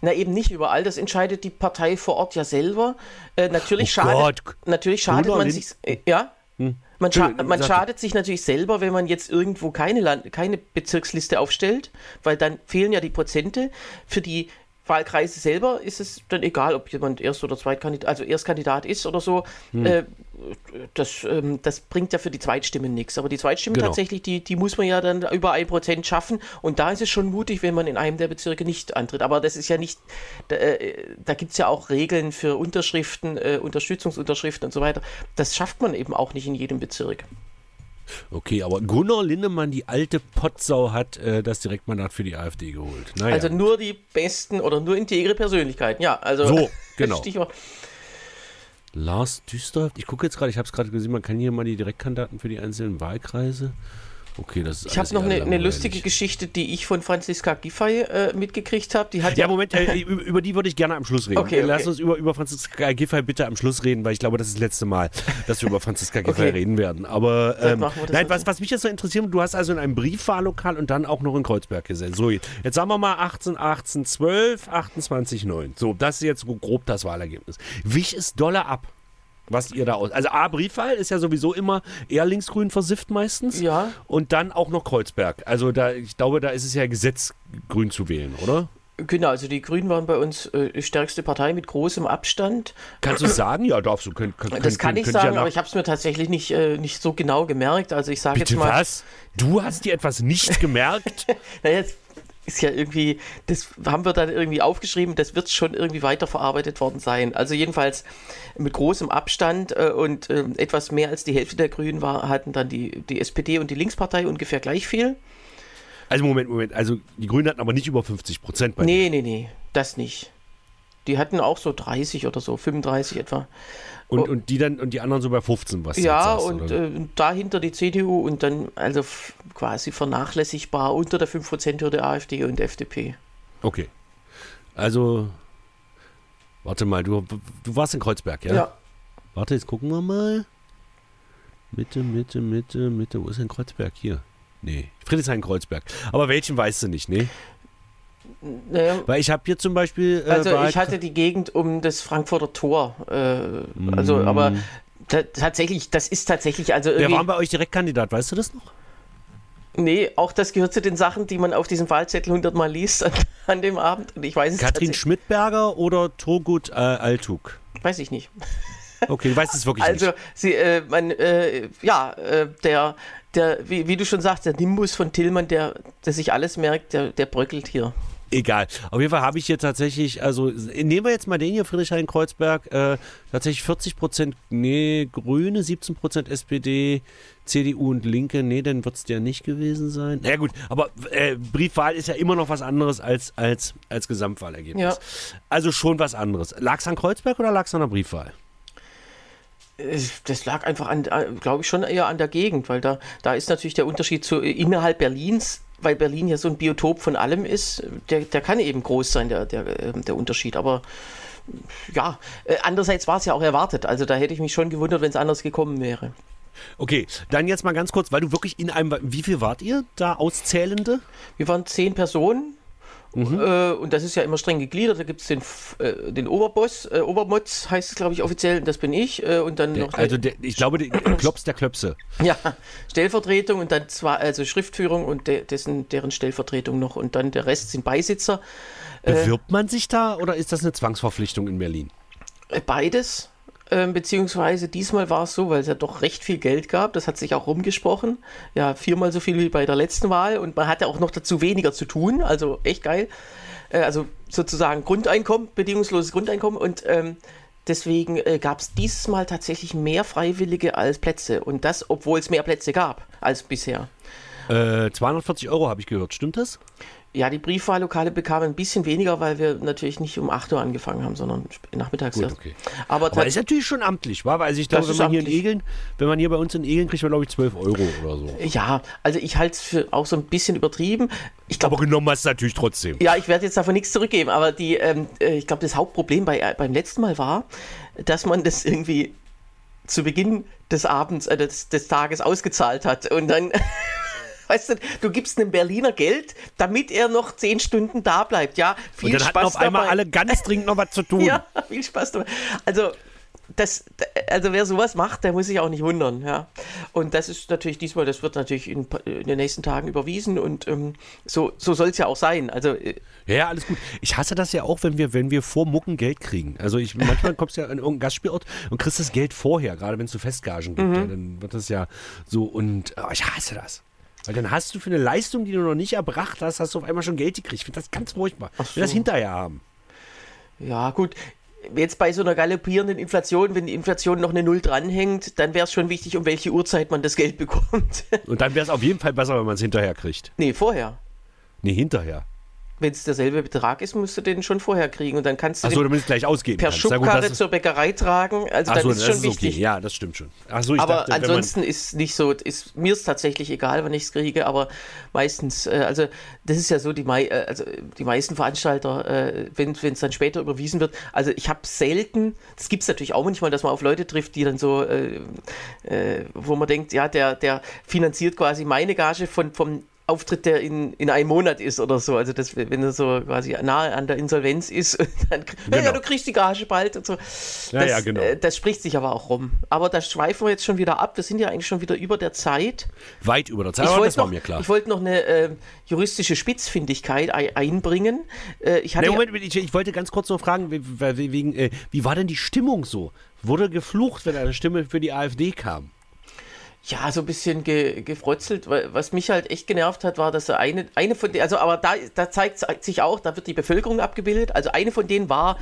Na eben nicht überall, das entscheidet die Partei vor Ort ja selber. Äh, natürlich, Oh schadet, natürlich schadet man sich, äh, ja, man, scha man schadet sich natürlich selber, wenn man jetzt irgendwo keine, Land keine Bezirksliste aufstellt, weil dann fehlen ja die Prozente. Für die Wahlkreise selber ist es dann egal, ob jemand Erst- oder Zweitkandidat, also Erstkandidat ist oder so. Hm. Äh, das, ähm, das bringt ja für die Zweitstimmen nichts. Aber die Zweitstimmen Genau. tatsächlich, die, die muss man ja dann über ein Prozent schaffen. Und da ist es schon mutig, wenn man in einem der Bezirke nicht antritt. Aber das ist ja nicht, da, äh, da gibt es ja auch Regeln für Unterschriften, äh, Unterstützungsunterschriften und so weiter. Das schafft man eben auch nicht in jedem Bezirk. Okay, aber Gunnar Lindemann, die alte Potsau, hat äh, das Direktmandat für die AfD geholt. Naja. Also nur die besten oder nur integre Persönlichkeiten. Ja, also So, [laughs] genau. Stichwort. Lars Düster, ich gucke jetzt gerade, ich habe es gerade gesehen, man kann hier mal die Direktkandidaten für die einzelnen Wahlkreise. Okay, das ist Ich habe noch eine, eine langweilig. lustige Geschichte, die ich von Franziska Giffey äh, mitgekriegt habe. Die hat Ja, Moment, äh, über, über die würde ich gerne am Schluss reden. Okay, okay. Lass uns über, über Franziska Giffey bitte am Schluss reden, weil ich glaube, das ist das letzte Mal, dass wir über Franziska [laughs] Giffey Okay. reden werden. Aber Dann ähm, machen wir das nein, so. was, was mich jetzt so interessiert, du hast also in einem Briefwahllokal und dann auch noch in Kreuzberg gesessen. So, jetzt sagen wir mal 18, 18, 12, 28, 9. So, das ist jetzt so grob das Wahlergebnis. Wich ist dolle ab. Was ihr da aus. Also A, Briefwahl ist ja sowieso immer eher linksgrün versifft meistens. Ja. Und dann auch noch Kreuzberg. Also da, ich glaube, da ist es ja Gesetz, grün zu wählen, oder? Genau, also die Grünen waren bei uns äh, stärkste Partei mit großem Abstand. Kannst du es sagen? Ja, darfst du. Könnt, könnt, Das kann ich könnt sagen, ja aber ich habe es mir tatsächlich nicht, äh, nicht so genau gemerkt. Also ich sage jetzt Bitte mal, was? Du hast dir etwas nicht gemerkt? [laughs] naja, es ist ja irgendwie, das haben wir dann irgendwie aufgeschrieben, das wird schon irgendwie weiterverarbeitet worden sein. Also jedenfalls mit großem Abstand äh, und ähm, etwas mehr als die Hälfte der Grünen war, hatten dann die, die SPD und die Linkspartei ungefähr gleich viel. Also Moment, Moment. Also die Grünen hatten aber nicht über 50 Prozent bei Nee, nee, nee, das nicht. Die hatten auch so 30 oder so, 35 etwa. und, und die dann und die anderen so bei 15, was Ja, sagst, und äh, dahinter die CDU und dann also quasi vernachlässigbar unter der 5%-Hürde AfD und FDP. Okay. Also warte mal, du, du warst in Kreuzberg, ja? Warte, jetzt gucken wir mal. Mitte, Mitte, Mitte, Mitte. Wo ist denn Kreuzberg? Hier. Nee, Friedrichshain-Kreuzberg. Aber welchen weißt du nicht, ne? Naja, Weil ich habe hier zum Beispiel. Äh, also ich hatte die Gegend um das Frankfurter Tor. Äh, also, aber ta tatsächlich, das ist tatsächlich, also Wer war bei euch Direktkandidat? Weißt du das noch? nee, auch das gehört zu den Sachen, die man auf diesem Wahlzettel hundertmal liest an, an dem Abend. Und ich weiß es Katrin Schmidberger oder Turgut äh, Altug? weiß ich nicht. Okay, du weißt es wirklich Also, nicht. sie, äh, man, äh, ja, äh, der, der, wie, wie du schon sagst, der Nimbus von Tillmann, der, der sich alles merkt, der, der bröckelt hier. Egal. Auf jeden Fall habe ich hier tatsächlich, also nehmen wir jetzt mal den hier, Friedrichshain-Kreuzberg, äh, tatsächlich 40 Prozent, nee, Grüne, 17 Prozent SPD, CDU und Linke, nee, dann wird es der nicht gewesen sein. Na ja, gut, aber äh, Briefwahl ist ja immer noch was anderes als, als, als Gesamtwahlergebnis. Ja. Also schon was anderes. Lag es an Kreuzberg oder lag es an der Briefwahl? Äh, Das lag einfach an, glaube ich, schon eher an der Gegend, weil da, da ist natürlich der Unterschied zu innerhalb Berlins, weil Berlin ja so ein Biotop von allem ist, der, der kann eben groß sein, der, der, ähm, der Unterschied. Aber ja, äh, andererseits war es ja auch erwartet. Also da hätte ich mich schon gewundert, wenn es anders gekommen wäre. Okay, dann jetzt mal ganz kurz, weil du wirklich in einem, wie viel wart ihr da Auszählende? Wir waren zehn Personen. Äh, und das ist ja immer streng gegliedert. Da gibt es den, äh, den Oberboss, äh, Obermotz heißt es, glaube ich, offiziell, das bin ich. Äh, und dann noch Also der, ich glaube, der [clears throat] Klops der Klöpse. Ja, Stellvertretung und dann zwar also Schriftführung und de dessen deren Stellvertretung noch und dann der Rest sind Beisitzer. Bewirbt man sich da oder ist das eine Zwangsverpflichtung in Berlin? Beides. Ähm, beziehungsweise diesmal war es so, weil es ja doch recht viel Geld gab, das hat sich auch rumgesprochen. Ja, viermal so viel wie bei der letzten Wahl und man hatte auch noch dazu weniger zu tun, also echt geil. Äh, also sozusagen Grundeinkommen, bedingungsloses Grundeinkommen und ähm, deswegen äh, gab es dieses Mal tatsächlich mehr Freiwillige als Plätze und das, obwohl es mehr Plätze gab als bisher. Äh, 240 Euro habe ich gehört, stimmt das? Ja, die Briefwahllokale bekamen ein bisschen weniger, weil wir natürlich nicht um 8 Uhr angefangen haben, sondern nachmittags Gut, erst. okay. Aber, Aber ist natürlich schon amtlich, war? Also ich glaube, wenn man hier in. Egeln, wenn man hier bei uns in Egeln kriegt man glaube ich 12 Euro oder so. ja, also ich halte es für auch so ein bisschen übertrieben. Ich glaube, Aber genommen hast du natürlich trotzdem. ja, ich werde jetzt davon nichts zurückgeben, aber die, ähm, äh, ich glaube, das Hauptproblem bei, äh, beim letzten Mal war, dass man das irgendwie zu Beginn des Abends, äh, des, des Tages ausgezahlt hat und dann. [laughs] [laughs] Weißt du, du gibst einem Berliner Geld, damit er noch zehn Stunden da bleibt. Ja, viel Und dann hatten Spaß auf einmal dabei. alle ganz dringend noch was zu [laughs] tun. Ja, viel Spaß dabei. Also, das, also wer sowas macht, der muss sich auch nicht wundern, ja. Und das ist natürlich diesmal, das wird natürlich in, in den nächsten Tagen überwiesen und ähm, so, so soll es ja auch sein. Also äh, ja, ja, alles gut. Ich hasse das ja auch, wenn wir, wenn wir vor Mucken Geld kriegen. Also ich manchmal [laughs] kommst du ja an irgendeinen Gastspielort und kriegst das Geld vorher, gerade wenn es so Festgagen gibt. Mhm. Ja, dann wird das ja so und oh, ich hasse das. Weil dann hast du für eine Leistung, die du noch nicht erbracht hast, hast du auf einmal schon Geld gekriegt. Ich finde das ganz furchtbar. So. Ich will das hinterher haben. Ja, gut jetzt bei so einer galoppierenden Inflation, wenn die Inflation noch eine Null dranhängt, dann wäre es schon wichtig, um welche Uhrzeit man das Geld [laughs] bekommt. Und dann wäre es auf jeden Fall besser, wenn man es hinterher kriegt. Nee, vorher. Nee, hinterher wenn es derselbe Betrag ist, musst du den schon vorher kriegen und dann kannst du Ach so, es gleich ausgeben per Schubkarre zur Bäckerei tragen. Also Ach dann so, ist schon ist wichtig. Okay. Ja, das stimmt schon. So, ich aber dachte, ansonsten ist nicht so, ist mir ist tatsächlich egal, wenn ich es kriege, aber meistens, äh, also das ist ja so, die, mei äh, also die meisten Veranstalter, äh, wenn es dann später überwiesen wird, also ich habe selten, das gibt es natürlich auch manchmal, dass man auf Leute trifft, die dann so, äh, äh, wo man denkt, ja, der, der finanziert quasi meine Gage von, vom Auftritt, der in, in einem Monat ist oder so. Also das, wenn er so quasi nahe an der Insolvenz ist, [laughs] dann genau. ja, du kriegst die Gage bald und so. Das, ja, ja, genau. Äh, das spricht sich aber auch rum. Aber da schweifen wir jetzt schon wieder ab. Wir sind ja eigentlich schon wieder über der Zeit. Weit über der Zeit, ich aber das noch, war mir klar. Ich wollte noch eine äh, juristische Spitzfindigkeit einbringen. Äh, ich, hatte nee, Moment, ich, ich, wollte ganz kurz noch fragen, wegen, äh, wie war denn die Stimmung so? Wurde geflucht, wenn eine Stimme für die AfD kam? Ja, so ein bisschen ge, gefrotzelt. Was mich halt echt genervt hat, war, dass eine, eine von denen, also aber da, da zeigt sich auch, da wird die Bevölkerung abgebildet. Also eine von denen war,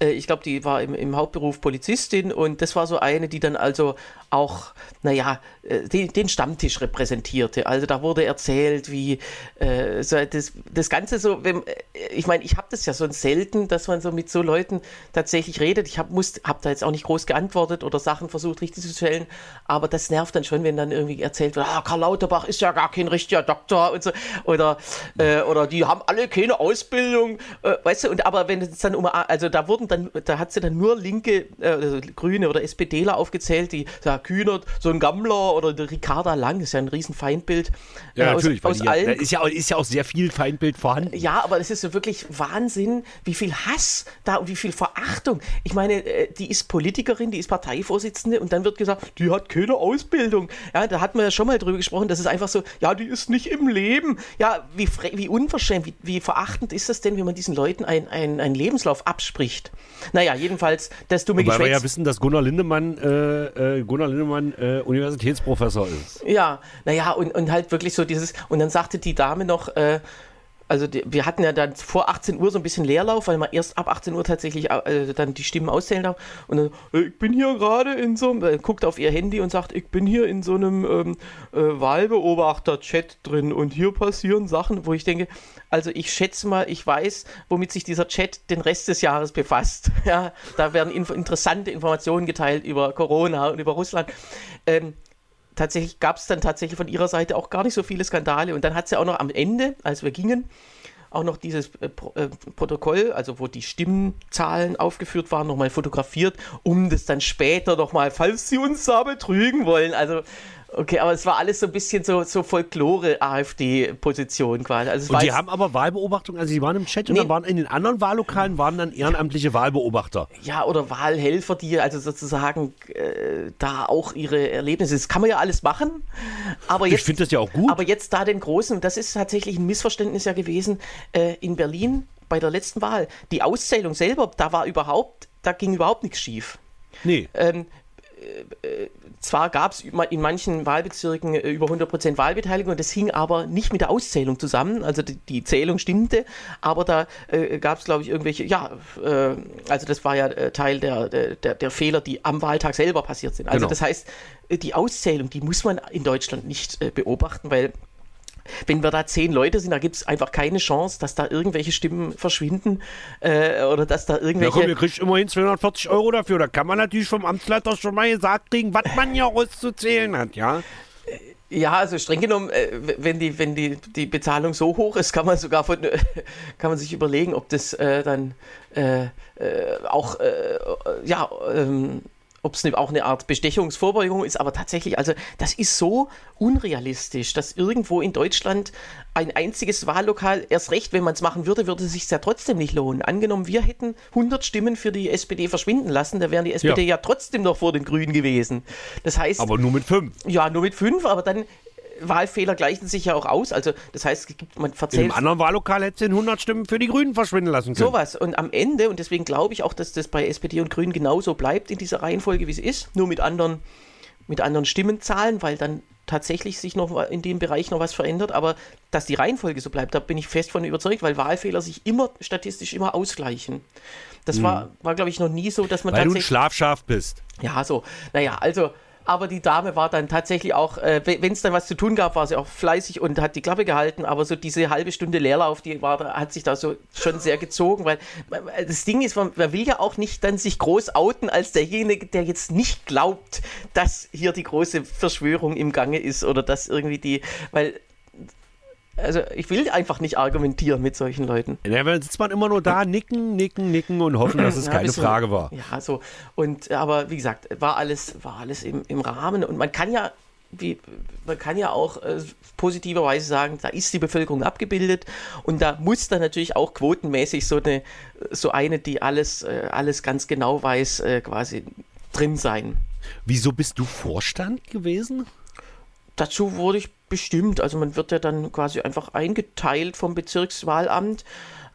äh, ich glaube, die war im, im Hauptberuf Polizistin und das war so eine, die dann also auch, naja, äh, den, Stammtisch repräsentierte. Also da wurde erzählt, wie äh, so das, das Ganze so, wenn, äh, ich meine, ich habe das ja so selten, dass man so mit so Leuten tatsächlich redet. Ich habe hab da jetzt auch nicht groß geantwortet oder Sachen versucht richtig zu stellen, aber das nervt dann schon, wenn dann irgendwie erzählt wird, ah, Karl Lauterbach ist ja gar kein richtiger Doktor und so. Oder, äh, oder die haben alle keine Ausbildung, äh, weißt du, und aber wenn es dann um, also da wurden dann, da hat sie dann nur linke, äh, also Grüne oder SPDler aufgezählt, die sagen, Kühnert, so ein Gammler oder der Ricarda Lang, ist ja ein riesen Feindbild. Ja, äh, natürlich, aus, aus allen, ja, ist, ja, ist ja auch sehr viel Feindbild vorhanden. Ja, aber es ist so wirklich Wahnsinn, wie viel Hass da und wie viel Verachtung. Ich meine, äh, die ist Politikerin, die ist Parteivorsitzende und dann wird gesagt, die hat keine Ausbildung. Ja, da hat man ja schon mal drüber gesprochen, das ist einfach so, ja, die ist nicht im Leben. Ja, wie, wie unverschämt, wie, wie verachtend ist das denn, wenn man diesen Leuten einen ein Lebenslauf abspricht? Naja, jedenfalls, das dumme Geschwätz. Weil wir ja wissen, dass Gunnar Lindemann, äh, äh, Gunnar Lindemann äh, Universitätsprofessor ist. Ja, naja, und, und halt wirklich so dieses, und dann sagte die Dame noch, äh, also die, wir hatten ja dann vor 18 Uhr so ein bisschen Leerlauf, weil man erst ab 18 Uhr tatsächlich äh, dann die Stimmen auszählen darf. Und dann, äh, ich bin hier gerade in so einem, äh, guckt auf ihr Handy und sagt, ich bin hier in so einem ähm, äh, Wahlbeobachter-Chat drin und hier passieren Sachen, wo ich denke, also ich schätze mal, ich weiß, womit sich dieser Chat den Rest des Jahres befasst. [laughs] Ja, da werden inf interessante Informationen geteilt über Corona und über Russland. Ähm, tatsächlich gab es dann tatsächlich von ihrer Seite auch gar nicht so viele Skandale. Und dann hat sie auch noch am Ende, als wir gingen, auch noch dieses äh, äh, Protokoll, also wo die Stimmenzahlen aufgeführt waren, nochmal fotografiert, um das dann später nochmal, falls sie uns da betrügen wollen. Also Okay, aber es war alles so ein bisschen so, so Folklore-AfD-Position quasi. Also und die haben aber Wahlbeobachtung, also sie waren im Chat nee. und dann waren in den anderen Wahllokalen waren dann ehrenamtliche Wahlbeobachter. Ja, oder Wahlhelfer, die also sozusagen äh, da auch ihre Erlebnisse, das kann man ja alles machen. Aber jetzt, ich finde das ja auch gut. Aber jetzt da den großen, das ist tatsächlich ein Missverständnis ja gewesen, äh, in Berlin bei der letzten Wahl, die Auszählung selber, da war überhaupt, da ging überhaupt nichts schief. Nee. Ähm, äh, zwar gab es in manchen Wahlbezirken äh, über 100% Wahlbeteiligung, das hing aber nicht mit der Auszählung zusammen. Also die, die Zählung stimmte, aber da äh, gab es, glaube ich, irgendwelche, ja, äh, also das war ja äh, Teil der, der, der, Fehler, die am Wahltag selber passiert sind. Also genau. das heißt, die Auszählung, die muss man in Deutschland nicht äh, beobachten, weil wenn wir da zehn Leute sind, da gibt es einfach keine Chance, dass da irgendwelche Stimmen verschwinden äh, oder dass da irgendwelche. Ja, komm, ihr kriegt immerhin 240 Euro dafür. Da kann man natürlich vom Amtsleiter schon mal gesagt kriegen, was man ja auszuzählen hat, ja. Ja, also streng genommen, äh, wenn die, wenn die, die Bezahlung so hoch ist, kann man sogar von, [laughs] kann man sich überlegen, ob das äh, dann äh, äh auch, äh, ja, ähm, ob es ne, auch eine Art Bestechungsvorbeugung ist, aber tatsächlich, also das ist so unrealistisch, dass irgendwo in Deutschland ein einziges Wahllokal, erst recht, wenn man es machen würde, würde es sich ja trotzdem nicht lohnen. Angenommen, wir hätten 100 Stimmen für die SPD verschwinden lassen, da wären die SPD ja, ja trotzdem noch vor den Grünen gewesen. Das heißt. Aber nur mit fünf. Ja, nur mit fünf, aber dann Wahlfehler gleichen sich ja auch aus. Also das heißt, es gibt, man verzählt. Im anderen Wahllokal hätte es 100 Stimmen für die Grünen verschwinden lassen können. Sowas. Und am Ende, und deswegen glaube ich auch, dass das bei SPD und Grünen genauso bleibt in dieser Reihenfolge, wie es ist, nur mit anderen, mit anderen Stimmenzahlen, weil dann tatsächlich sich noch in dem Bereich noch was verändert, aber dass die Reihenfolge so bleibt, da bin ich fest von überzeugt, weil Wahlfehler sich immer statistisch immer ausgleichen. Das hm. war, war glaube ich, noch nie so, dass man weil tatsächlich. Weil du ein Schlafschaf bist. Ja, so. Naja, also aber die Dame war dann tatsächlich auch, äh, wenn es dann was zu tun gab, war sie auch fleißig und hat die Klappe gehalten, aber so diese halbe Stunde Leerlauf, die war, hat sich da so schon sehr gezogen, weil das Ding ist, man, man will ja auch nicht dann sich groß outen als derjenige, der jetzt nicht glaubt, dass hier die große Verschwörung im Gange ist oder dass irgendwie die, weil also ich will einfach nicht argumentieren mit solchen Leuten. Ja, dann sitzt man immer nur da, nicken, nicken, nicken und hoffen, dass es ja, keine Frage war. Ja, so. Und aber wie gesagt, war alles, war alles im, im Rahmen. Und man kann ja, wie, man kann ja auch äh, positiverweise sagen, da ist die Bevölkerung abgebildet und da muss dann natürlich auch quotenmäßig so eine, so eine, die alles, äh, alles ganz genau weiß, äh, quasi drin sein. Wieso bist du Vorstand gewesen? Dazu wurde ich bestimmt. Also man wird ja dann quasi einfach eingeteilt vom Bezirkswahlamt.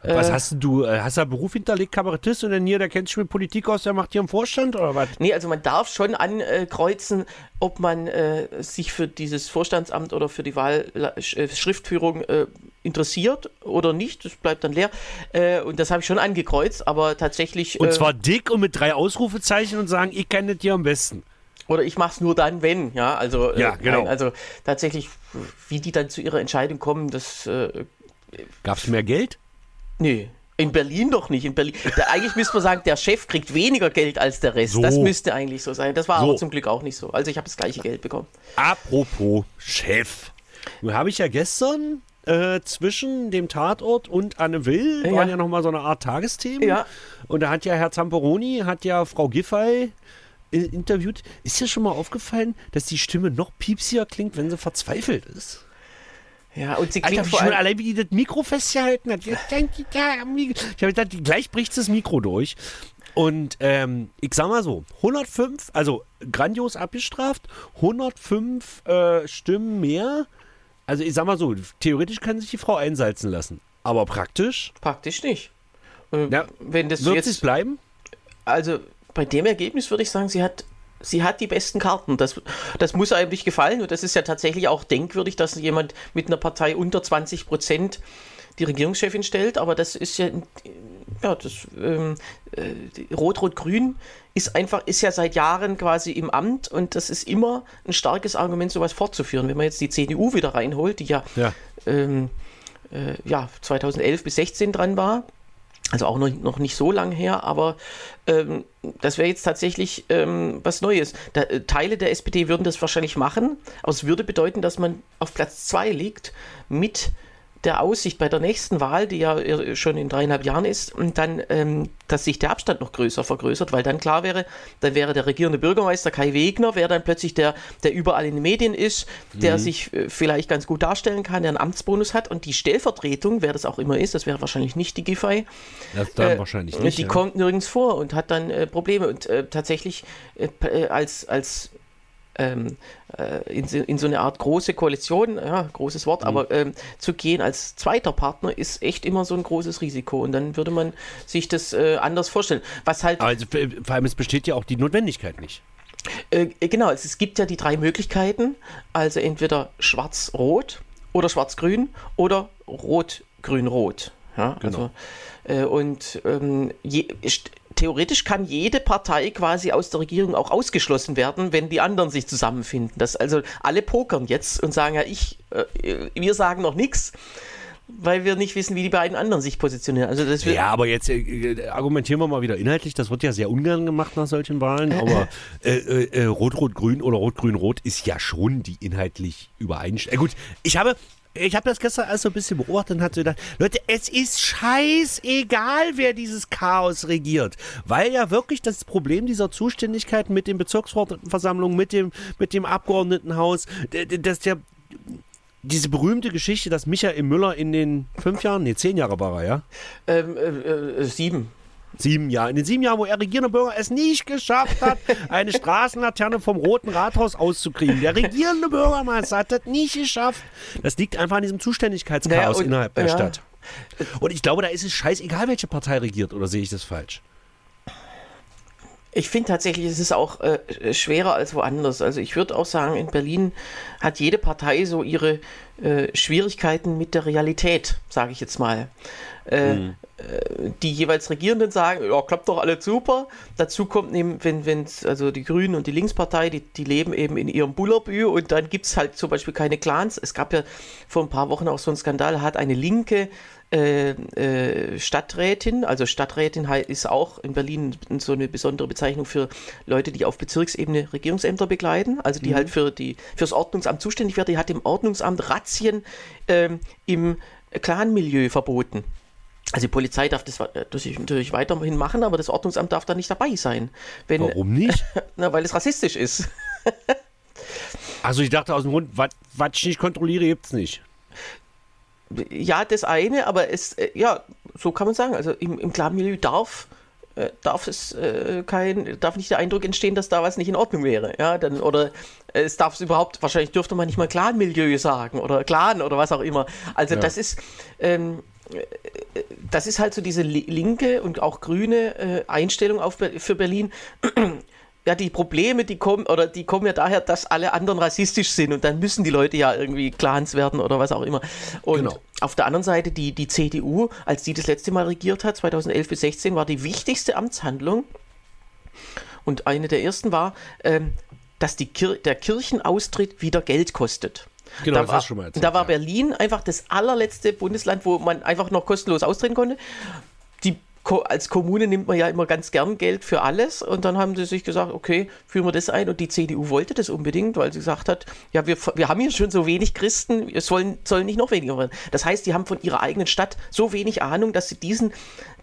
Was äh, hast du, äh, hast du einen Beruf hinterlegt, Kabarettist und dann hier, der kennt sich mit Politik aus, der macht hier einen Vorstand oder was? Nee, also man darf schon ankreuzen, ob man äh, sich für dieses Vorstandsamt oder für die Wahlschriftführung äh, interessiert oder nicht. Das bleibt dann leer. Äh, und das habe ich schon angekreuzt, aber tatsächlich. Und zwar dick und mit drei Ausrufezeichen und sagen, ich kenne das hier am besten. Oder ich mache es nur dann, wenn, ja, also, ja, genau. Nein, also tatsächlich, wie die dann zu ihrer Entscheidung kommen, das. Äh, Gab es mehr Geld? Nee. In Berlin doch nicht. In Berlin. Da, eigentlich müsste man sagen, der Chef kriegt weniger Geld als der Rest. So. Das müsste eigentlich so sein. Das war so. aber zum Glück auch nicht so. Also ich habe das gleiche Geld bekommen. Apropos Chef. Nun habe ich ja gestern äh, zwischen dem Tatort und Anne Will ja. waren ja nochmal so eine Art Tagesthemen. Ja. Und da hat ja Herr Zamperoni, hat ja Frau Giffey interviewt. Ist dir schon mal aufgefallen, dass die Stimme noch piepsiger klingt, wenn sie verzweifelt ist? Ja, und sie klingt Alter, vor allem allein, wie die das Mikro festgehalten hat. Ich habe gedacht, gleich bricht das Mikro durch. Und ähm, ich sag mal so, 105, also grandios abgestraft, 105 äh, Stimmen mehr. Also ich sag mal so, theoretisch kann sich die Frau einsalzen lassen. Aber praktisch? Praktisch nicht. Äh, ja, wenn das wird es bleiben? Also bei dem Ergebnis würde ich sagen, sie hat, sie hat die besten Karten. Das, das muss eigentlich gefallen und das ist ja tatsächlich auch denkwürdig, dass jemand mit einer Partei unter 20 Prozent die Regierungschefin stellt, aber das ist ja, ja, das, ähm, äh, Rot-Rot-Grün ist einfach, ist ja seit Jahren quasi im Amt und das ist immer ein starkes Argument, sowas fortzuführen. Wenn man jetzt die CDU wieder reinholt, die ja, ja. Ähm, äh, ja 2011 bis 16 dran war, also auch noch, nicht so lang her, aber ähm, das wäre jetzt tatsächlich ähm, was Neues. Da, äh, Teile der SPD würden das wahrscheinlich machen, aber es würde bedeuten, dass man auf Platz 2 liegt mit der Aussicht bei der nächsten Wahl, die ja äh, schon in dreieinhalb Jahren ist, und dann, ähm, dass sich der Abstand noch größer vergrößert, weil dann klar wäre, dann wäre der regierende Bürgermeister Kai Wegner, wäre dann plötzlich der, der überall in den Medien ist, der mhm. sich äh, vielleicht ganz gut darstellen kann, der einen Amtsbonus hat und die Stellvertretung, wer das auch immer ist, das wäre wahrscheinlich nicht die Giffey. Das dann äh, wahrscheinlich nicht. Die ja. kommt nirgends vor und hat dann äh, Probleme und äh, tatsächlich äh, als, als ähm, äh, in, in, so eine Art große Koalition, ja, großes Wort, mhm. aber ähm, zu gehen als zweiter Partner ist echt immer so ein großes Risiko und dann würde man sich das äh, anders vorstellen. Was halt. Also, vor allem, es besteht ja auch die Notwendigkeit nicht. Äh, genau, also es gibt ja die drei Möglichkeiten, also entweder schwarz-rot oder schwarz-grün oder rot-grün-rot. Ja, genau. also, äh, und ähm, je, theoretisch kann jede Partei quasi aus der Regierung auch ausgeschlossen werden, wenn die anderen sich zusammenfinden. Das, also alle pokern jetzt und sagen ja, ich, äh, wir sagen noch nichts weil wir nicht wissen, wie die beiden anderen sich positionieren. Also das ja, aber jetzt äh, argumentieren wir mal wieder inhaltlich. Das wird ja sehr ungern gemacht nach solchen Wahlen. [laughs] Aber äh, äh, äh, Rot-Rot-Grün oder Rot-Grün-Rot ist ja schon die inhaltlich Übereinstimmung. Äh, gut, ich habe ich habe das gestern alles so ein bisschen beobachtet und hatte gedacht, Leute, es ist scheißegal, wer dieses Chaos regiert. Weil ja wirklich das Problem dieser Zuständigkeit mit den Bezirksversammlungen, mit dem, mit dem Abgeordnetenhaus, dass der diese berühmte Geschichte, dass Michael Müller in den fünf Jahren, nee, zehn Jahre war er, ja? Ähm, äh, äh, sieben. Sieben Jahre. In den sieben Jahren, wo er regierender Bürger es nicht geschafft hat, [laughs] eine Straßenlaterne vom Roten Rathaus auszukriegen. Der regierende Bürgermeister hat das nicht geschafft. Das liegt einfach an diesem Zuständigkeitschaos naja, und, innerhalb der ja. Stadt. Und ich glaube, da ist es scheißegal, welche Partei regiert, oder sehe ich das falsch? Ich finde tatsächlich, es ist auch äh, schwerer als woanders. Also ich würde auch sagen, in Berlin hat jede Partei so ihre äh, Schwierigkeiten mit der Realität, sage ich jetzt mal. Äh, mhm. Die jeweils Regierenden sagen, ja, klappt doch alles super. Dazu kommt eben, wenn, wenn also die Grünen und die Linkspartei, die, die leben eben in ihrem Bullerbü und dann gibt es halt zum Beispiel keine Clans. Es gab ja vor ein paar Wochen auch so einen Skandal, hat eine linke äh, äh, Stadträtin, also Stadträtin ist auch in Berlin so eine besondere Bezeichnung für Leute, die auf Bezirksebene Regierungsämter begleiten, also die mhm. halt für die fürs Ordnungsamt zuständig werden. Die hat im Ordnungsamt Razzien ähm, im Clanmilieu verboten. Also die Polizei darf das natürlich weiterhin machen, aber das Ordnungsamt darf da nicht dabei sein. Wenn, Warum nicht? [laughs] Na, weil es rassistisch ist. [laughs] also ich dachte aus dem Grund, was ich nicht kontrolliere, gibt es nicht ja, das eine, aber es, äh, ja, so kann man sagen. Also im, im Clan-Milieu darf, äh, darf es äh, kein, darf nicht der Eindruck entstehen, dass da was nicht in Ordnung wäre. Ja, dann, oder es darf es überhaupt, wahrscheinlich dürfte man nicht mal Clan-Milieu sagen oder Clan oder was auch immer. Also ja. das ist, ähm, das ist halt so diese linke und auch grüne äh, Einstellung auf, für Berlin [clears throat] ja, die Probleme, die kommen, oder die kommen ja daher, dass alle anderen rassistisch sind und dann müssen die Leute ja irgendwie Clans werden oder was auch immer. Und genau. auf der anderen Seite, die, die CDU, als die das letzte Mal regiert hat, 2011 bis 16, war die wichtigste Amtshandlung und eine der ersten war, ähm, dass die Kir der Kirchenaustritt wieder Geld kostet. Genau, da das war, hast du schon mal erzählt, Da war ja. Berlin einfach das allerletzte Bundesland, wo man einfach noch kostenlos austreten konnte. Als Kommune nimmt man ja immer ganz gern Geld für alles und dann haben sie sich gesagt, okay, führen wir das ein und die CDU wollte das unbedingt, weil sie gesagt hat, ja, wir, wir haben hier schon so wenig Christen, es sollen, sollen nicht noch weniger werden. Das heißt, die haben von ihrer eigenen Stadt so wenig Ahnung, dass sie diesen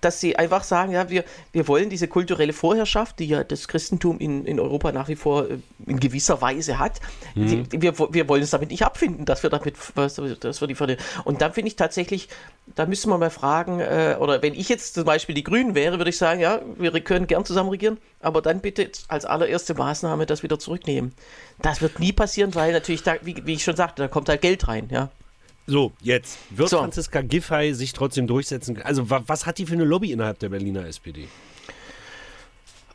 dass sie einfach sagen, ja, wir, wir wollen diese kulturelle Vorherrschaft, die ja das Christentum in, in Europa nach wie vor äh, in gewisser Weise hat, mhm. die, wir, wir wollen es damit nicht abfinden, dass wir damit, dass wir die Und dann finde ich tatsächlich, da müssen wir mal fragen, äh, oder wenn ich jetzt zum Beispiel die Grünen wäre, würde ich sagen, ja, wir können gern zusammen regieren, aber dann bitte als allererste Maßnahme das wieder zurücknehmen. Das wird nie passieren, weil natürlich, da, wie, wie ich schon sagte, da kommt halt Geld rein, ja. So, jetzt. Wird so. Franziska Giffey sich trotzdem durchsetzen? Also, wa was hat die für eine Lobby innerhalb der Berliner SPD?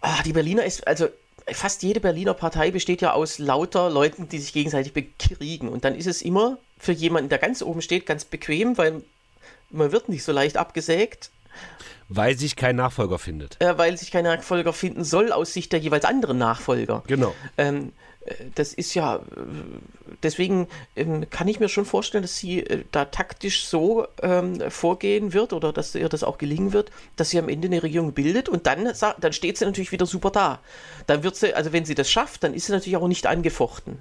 Ah, die Berliner ist, also fast jede Berliner Partei besteht ja aus lauter Leuten, die sich gegenseitig bekriegen. Und dann ist es immer für jemanden, der ganz oben steht, ganz bequem, weil man wird nicht so leicht abgesägt. Weil sich kein Nachfolger findet. Äh, weil sich kein Nachfolger finden soll aus Sicht der jeweils anderen Nachfolger. Genau. Ähm, das ist ja, deswegen ähm, kann ich mir schon vorstellen, dass sie äh, da taktisch so ähm, vorgehen wird oder dass ihr das auch gelingen wird, dass sie am Ende eine Regierung bildet und dann, dann steht sie natürlich wieder super da. Dann wird sie, also wenn sie das schafft, dann ist sie natürlich auch nicht angefochten.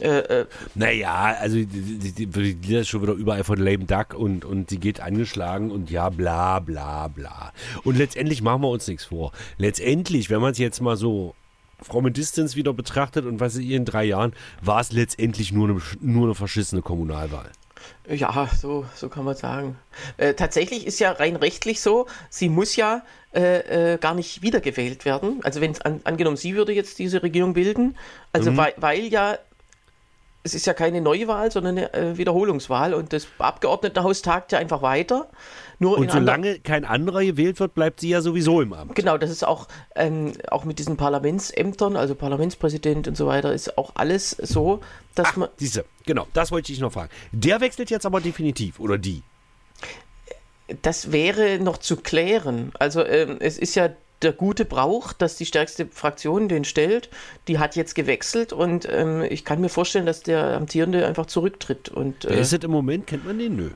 Äh, äh. Naja, also die, die, die, die ist schon wieder überall von Lame Duck und, und die geht angeschlagen und ja, bla bla bla. Und letztendlich machen wir uns nichts vor. Letztendlich, wenn man es jetzt mal so from a distance wieder betrachtet und was ihr in drei Jahren, war es letztendlich nur eine, nur eine verschissene Kommunalwahl. Ja, so, so kann man sagen. Äh, tatsächlich ist ja rein rechtlich so, sie muss ja äh, äh, gar nicht wiedergewählt werden. Also wenn an, angenommen, sie würde jetzt diese Regierung bilden, also mhm. weil, weil ja es ist ja keine Neuwahl, sondern eine äh, Wiederholungswahl und das Abgeordnetenhaus tagt ja einfach weiter. Nur und solange kein anderer gewählt wird, bleibt sie ja sowieso im Amt. Genau, das ist auch, ähm, auch mit diesen Parlamentsämtern, also Parlamentspräsident und so weiter, ist auch alles so, dass Ach, man. Diese, genau, das wollte ich noch fragen. Der wechselt jetzt aber definitiv, oder die? Das wäre noch zu klären. Also ähm, es ist ja der gute Brauch, dass die stärkste Fraktion den stellt, die hat jetzt gewechselt und ähm, ich kann mir vorstellen, dass der Amtierende einfach zurücktritt. Und, äh, ist es im Moment? Kennt man den? Nö.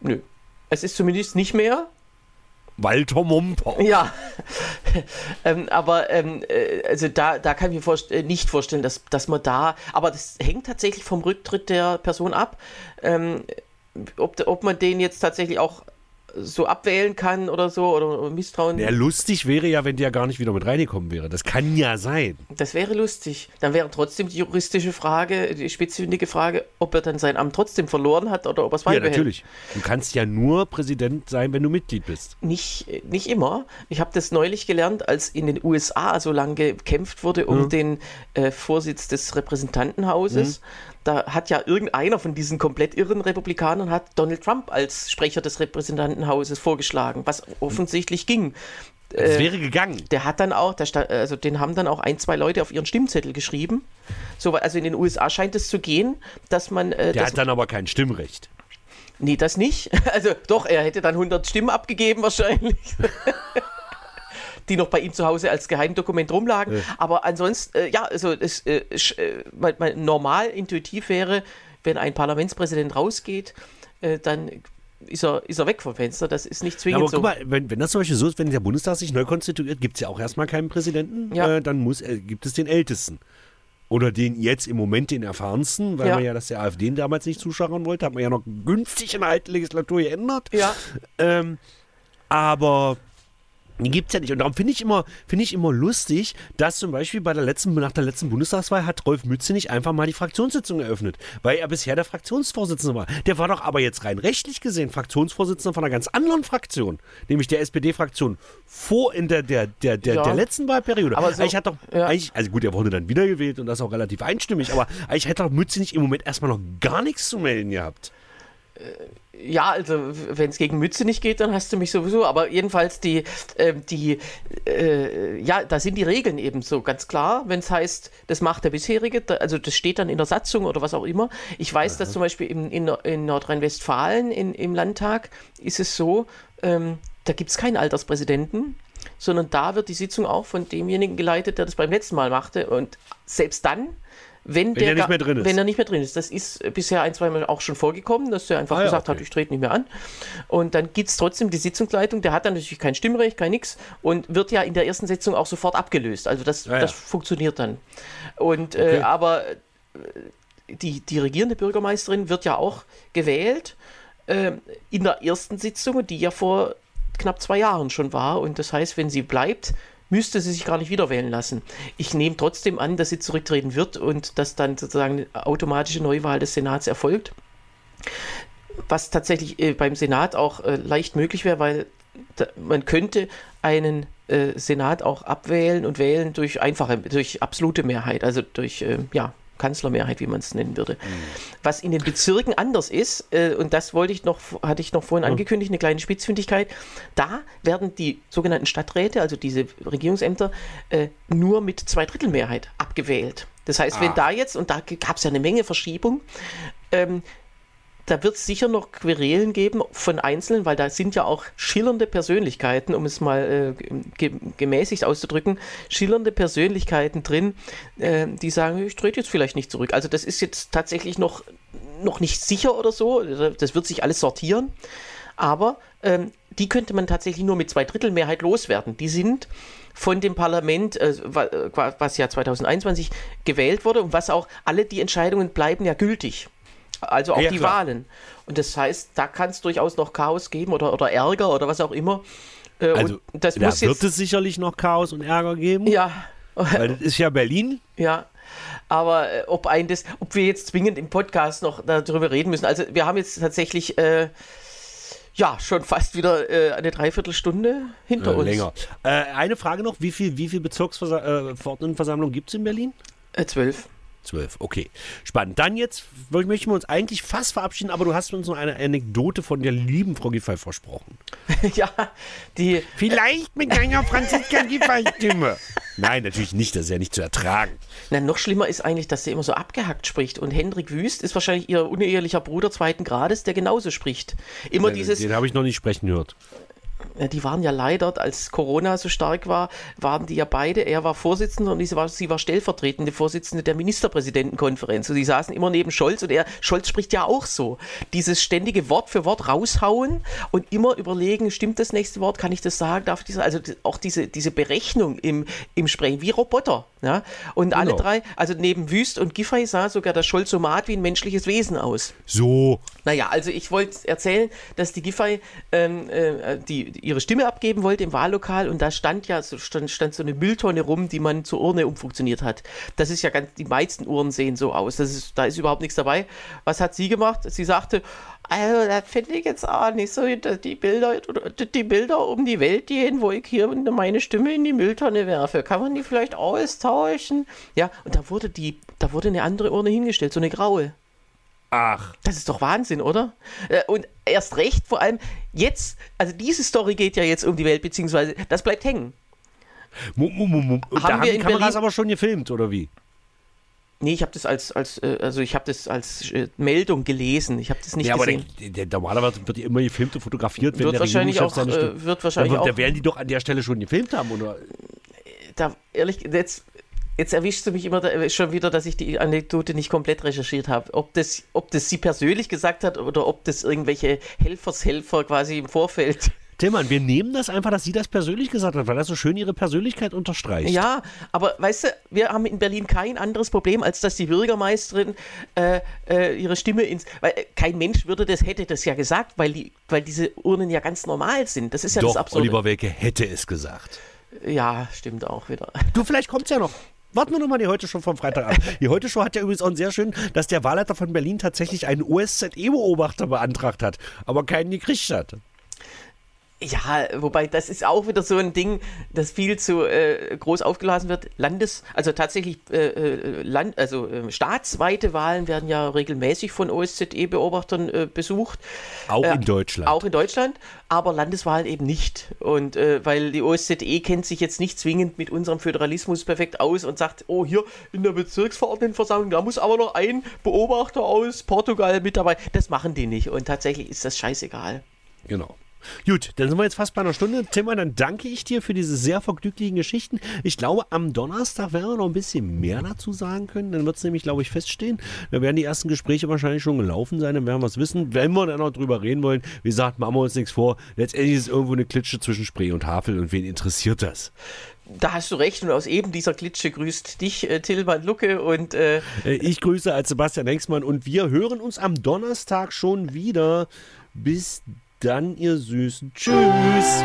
Nö. Es ist zumindest nicht mehr. Walter Momper. Ja, [laughs] ähm, aber ähm, äh, also da, da kann ich mir vorst äh, nicht vorstellen, dass, dass man da, aber das hängt tatsächlich vom Rücktritt der Person ab, ähm, ob, ob man den jetzt tatsächlich auch so abwählen kann oder so oder Misstrauen. Ja, lustig wäre ja, wenn der gar nicht wieder mit reingekommen wäre. Das kann ja sein. Das wäre lustig. Dann wäre trotzdem die juristische Frage, die spitzfindige Frage, ob er dann sein Amt trotzdem verloren hat oder ob er es Ja, natürlich. Du kannst ja nur Präsident sein, wenn du Mitglied bist. Nicht, nicht immer. Ich habe das neulich gelernt, als in den USA so lange gekämpft wurde um Mhm. den äh, Vorsitz des Repräsentantenhauses. Da hat ja irgendeiner von diesen komplett irren Republikanern hat Donald Trump als Sprecher des Repräsentantenhauses vorgeschlagen, was offensichtlich ging. Es Äh, wäre gegangen. Der hat dann auch, der, sta- also den haben dann auch ein, zwei Leute auf ihren Stimmzettel geschrieben. So, also in den USA scheint es zu gehen, dass man. Äh, Der dass, hat dann aber kein Stimmrecht. nee, das nicht. [laughs] Also doch, er hätte dann 100 Stimmen abgegeben wahrscheinlich. [laughs] Die noch bei ihm zu Hause als Geheimdokument rumlagen. Aber ansonsten, äh, ja, also es, äh, sch- äh, mal, mal normal, intuitiv wäre, wenn ein Parlamentspräsident rausgeht, äh, dann ist er, ist er weg vom Fenster. Das ist nicht Ja, zwingend aber so. guck mal, wenn, wenn das zum Beispiel so ist, wenn der Bundestag sich neu konstituiert, gibt es ja auch erstmal keinen Präsidenten. Ja. Äh, dann muss, äh, gibt es den Ältesten. Oder den jetzt im Moment den erfahrensten, weil Ja. man ja das der AfD damals nicht zuschachern wollte, hat man ja noch günstig in der alten Legislatur geändert. ja, Ähm, aber die gibt es ja nicht. Und darum finde ich, immer, finde ich immer lustig, dass zum Beispiel bei der letzten, nach der letzten Bundestagswahl hat Rolf Mütze nicht einfach mal die Fraktionssitzung eröffnet, weil er bisher der Fraktionsvorsitzende war. Der war doch aber jetzt rein rechtlich gesehen Fraktionsvorsitzender von einer ganz anderen Fraktion, nämlich der SPD-Fraktion vor in der, der, der, der, Ja. der letzten Wahlperiode. Aber so- eigentlich hat doch, ja. eigentlich, also gut, er wurde dann wiedergewählt und das auch relativ einstimmig, aber eigentlich hätte doch Mütze nicht im Moment erstmal noch gar nichts zu melden gehabt. Ja, also wenn es gegen Mütze nicht geht, dann hast du mich sowieso. Aber jedenfalls die, ähm, die, äh, ja, da sind die Regeln eben so ganz klar. Wenn es heißt, das macht der bisherige, also das steht dann in der Satzung oder was auch immer. Ich weiß, dass zum Beispiel in, in, in Nordrhein-Westfalen in, im Landtag ist es so, ähm, da gibt es keinen Alterspräsidenten, sondern da wird die Sitzung auch von demjenigen geleitet, der das beim letzten Mal machte. Und selbst dann. Wenn, der er nicht mehr drin ist. Wenn er nicht mehr drin ist. Das ist äh, bisher ein, zweimal auch schon vorgekommen, dass er einfach Ah ja, gesagt okay. hat, ich trete nicht mehr an. Und dann gibt es trotzdem die Sitzungsleitung, der hat dann natürlich kein Stimmrecht, kein nix und wird ja in der ersten Sitzung auch sofort abgelöst. Also das, Ja, ja. das funktioniert dann. Und Okay. äh, aber äh, die, die regierende Bürgermeisterin wird ja auch gewählt äh, in der ersten Sitzung, die ja vor knapp zwei Jahren schon war. Und das heißt, wenn sie bleibt, müsste sie sich gar nicht wieder wählen lassen. Ich nehme trotzdem an, dass sie zurücktreten wird und dass dann sozusagen eine automatische Neuwahl des Senats erfolgt. Was tatsächlich äh, beim Senat auch äh, leicht möglich wäre, weil man könnte einen äh, Senat auch abwählen und wählen durch einfache, durch absolute Mehrheit, also durch äh, ja, Kanzlermehrheit, wie man es nennen würde. Was in den Bezirken anders ist, äh, und das wollte ich noch, hatte ich noch vorhin angekündigt, eine kleine Spitzfindigkeit, da werden die sogenannten Stadträte, also diese Regierungsämter, äh, nur mit Zweidrittelmehrheit abgewählt. Das heißt, wenn da jetzt, und da gab es ja eine Menge Verschiebung, ähm, da wird es sicher noch Querelen geben von Einzelnen, weil da sind ja auch schillernde Persönlichkeiten, um es mal äh, ge gemäßigt auszudrücken, schillernde Persönlichkeiten drin, äh, die sagen, ich trete jetzt vielleicht nicht zurück. Also das ist jetzt tatsächlich noch, noch nicht sicher oder so. Das wird sich alles sortieren. Aber ähm, die könnte man tatsächlich nur mit Zweidrittelmehrheit loswerden. Die sind von dem Parlament, äh, äh, was ja 2021 gewählt wurde und was auch, alle die Entscheidungen bleiben ja gültig. Also auch Ja, die klar. Wahlen. Und das heißt, da kann es durchaus noch Chaos geben oder, oder Ärger oder was auch immer. Äh, Also, und das da muss wird jetzt. es sicherlich noch Chaos und Ärger geben, Ja, weil das ist ja Berlin. ja. Aber äh, ob ein das, ob wir jetzt zwingend im Podcast noch darüber reden müssen. Also wir haben jetzt tatsächlich äh, ja schon fast wieder äh, eine Dreiviertelstunde hinter Äh, uns. länger. Äh, eine Frage noch, wie viel, wie viel Bezirksverordnetenversammlung gibt es in Berlin? Äh, zwölf. Zwölf, okay. Spannend. Dann jetzt möchten wir uns eigentlich fast verabschieden, aber du hast uns noch eine Anekdote von der lieben Frau Giffey versprochen. [laughs] ja, die. Vielleicht mit einer Franziska Giffey-Stimme. Nein, natürlich nicht, das ist ja nicht zu ertragen. Na, noch schlimmer ist eigentlich, dass sie immer so abgehackt spricht. Und Hendrik Wüst ist wahrscheinlich ihr unehelicher Bruder zweiten Grades, der genauso spricht. Immer Den, dieses. den habe ich noch nicht sprechen gehört. Ja, die waren ja leider, als Corona so stark war, waren die ja beide, er war Vorsitzender und sie war, sie war stellvertretende Vorsitzende der Ministerpräsidentenkonferenz. Und die saßen immer neben Scholz und er, Scholz spricht ja auch so. Dieses ständige Wort für Wort raushauen und immer überlegen, stimmt das nächste Wort, kann ich das sagen, darf ich das, also auch diese, diese Berechnung im, im Sprechen, wie Roboter. Ja? Und genau. alle drei, also neben Wüst und Giffey sah sogar der Scholzomat wie ein menschliches Wesen aus. So. Naja, also ich wollte erzählen, dass die Giffey ähm, äh, die, ihre Stimme abgeben wollte im Wahllokal und da stand ja so, stand, stand so eine Mülltonne rum, die man zur Urne umfunktioniert hat. Das ist ja ganz, die meisten Uhren sehen so aus. Das ist, da ist überhaupt nichts dabei. Was hat sie gemacht? Sie sagte, also das finde ich jetzt auch nicht so, die Bilder, die Bilder um die Welt gehen, wo ich hier meine Stimme in die Mülltonne werfe. Kann man die vielleicht austauschen? Ja, und da wurde die, da wurde eine andere Urne hingestellt, so eine graue. Ach. Das ist doch Wahnsinn, oder? Äh, und erst recht, vor allem jetzt, also diese Story geht ja jetzt um die Welt, beziehungsweise das bleibt hängen. Mu, mu, mu, haben da haben die Kameras Berlin, aber schon gefilmt, oder wie? Nee, ich habe das als, als äh, also ich habe das als äh, Meldung gelesen. Ich habe das nicht ja, gesehen. Aber der, der, normalerweise wird ja immer gefilmt und fotografiert, wenn wird der wahrscheinlich auch, äh, wird wahrscheinlich da, auch. Da werden die doch an der Stelle schon gefilmt haben, oder? Da ehrlich, jetzt Jetzt erwischst du mich immer da, schon wieder, dass ich die Anekdote nicht komplett recherchiert habe. Ob das, ob das sie persönlich gesagt hat oder ob das irgendwelche Helfershelfer quasi im Vorfeld. [laughs] Tillmann, wir nehmen das einfach, dass sie das persönlich gesagt hat, weil das so schön ihre Persönlichkeit unterstreicht. Ja, aber weißt du, wir haben in Berlin kein anderes Problem, als dass die Bürgermeisterin äh, äh, ihre Stimme ins. Weil äh, kein Mensch würde das, hätte das ja gesagt, weil, die, weil diese Urnen ja ganz normal sind. Das ist ja Doch, das Absurde. Oliver Welke hätte es gesagt. Ja, stimmt auch wieder. Du, vielleicht kommt es ja noch. Warten wir nochmal die Heute Show vom Freitag an. Die Heute Show hat ja übrigens auch sehr schön, dass der Wahlleiter von Berlin tatsächlich einen OSZE-Beobachter beantragt hat, aber keinen gekriegt hat. Ja, wobei das ist auch wieder so ein Ding, das viel zu äh, groß aufgelassen wird. Landes, also tatsächlich äh, äh Land, also äh, staatsweite Wahlen werden ja regelmäßig von OSZE-Beobachtern äh, besucht. Auch in Deutschland. Auch in Deutschland, aber Landeswahlen eben nicht. Und äh, weil die OSZE kennt sich jetzt nicht zwingend mit unserem Föderalismus perfekt aus und sagt, oh hier in der Bezirksverordnetenversammlung, da muss aber noch ein Beobachter aus Portugal mit dabei. Das machen die nicht und tatsächlich ist das scheißegal. Genau. Gut, dann sind wir jetzt fast bei einer Stunde. Timmer, dann danke ich dir für diese sehr vergnüglichen Geschichten. Ich glaube, am Donnerstag werden wir noch ein bisschen mehr dazu sagen können. Dann wird es nämlich, glaube ich, feststehen. Da werden die ersten Gespräche wahrscheinlich schon gelaufen sein. Dann werden wir es wissen. Wenn wir dann noch drüber reden wollen, wie gesagt, machen wir uns nichts vor. Letztendlich ist es irgendwo eine Klitsche zwischen Spree und Havel. Und wen interessiert das? Da hast du recht und aus eben dieser Klitsche grüßt dich äh, Tilman Lucke und äh, äh ich grüße als Sebastian Hengstmann und wir hören uns am Donnerstag schon wieder. Bis dann, ihr Süßen. Tschüss.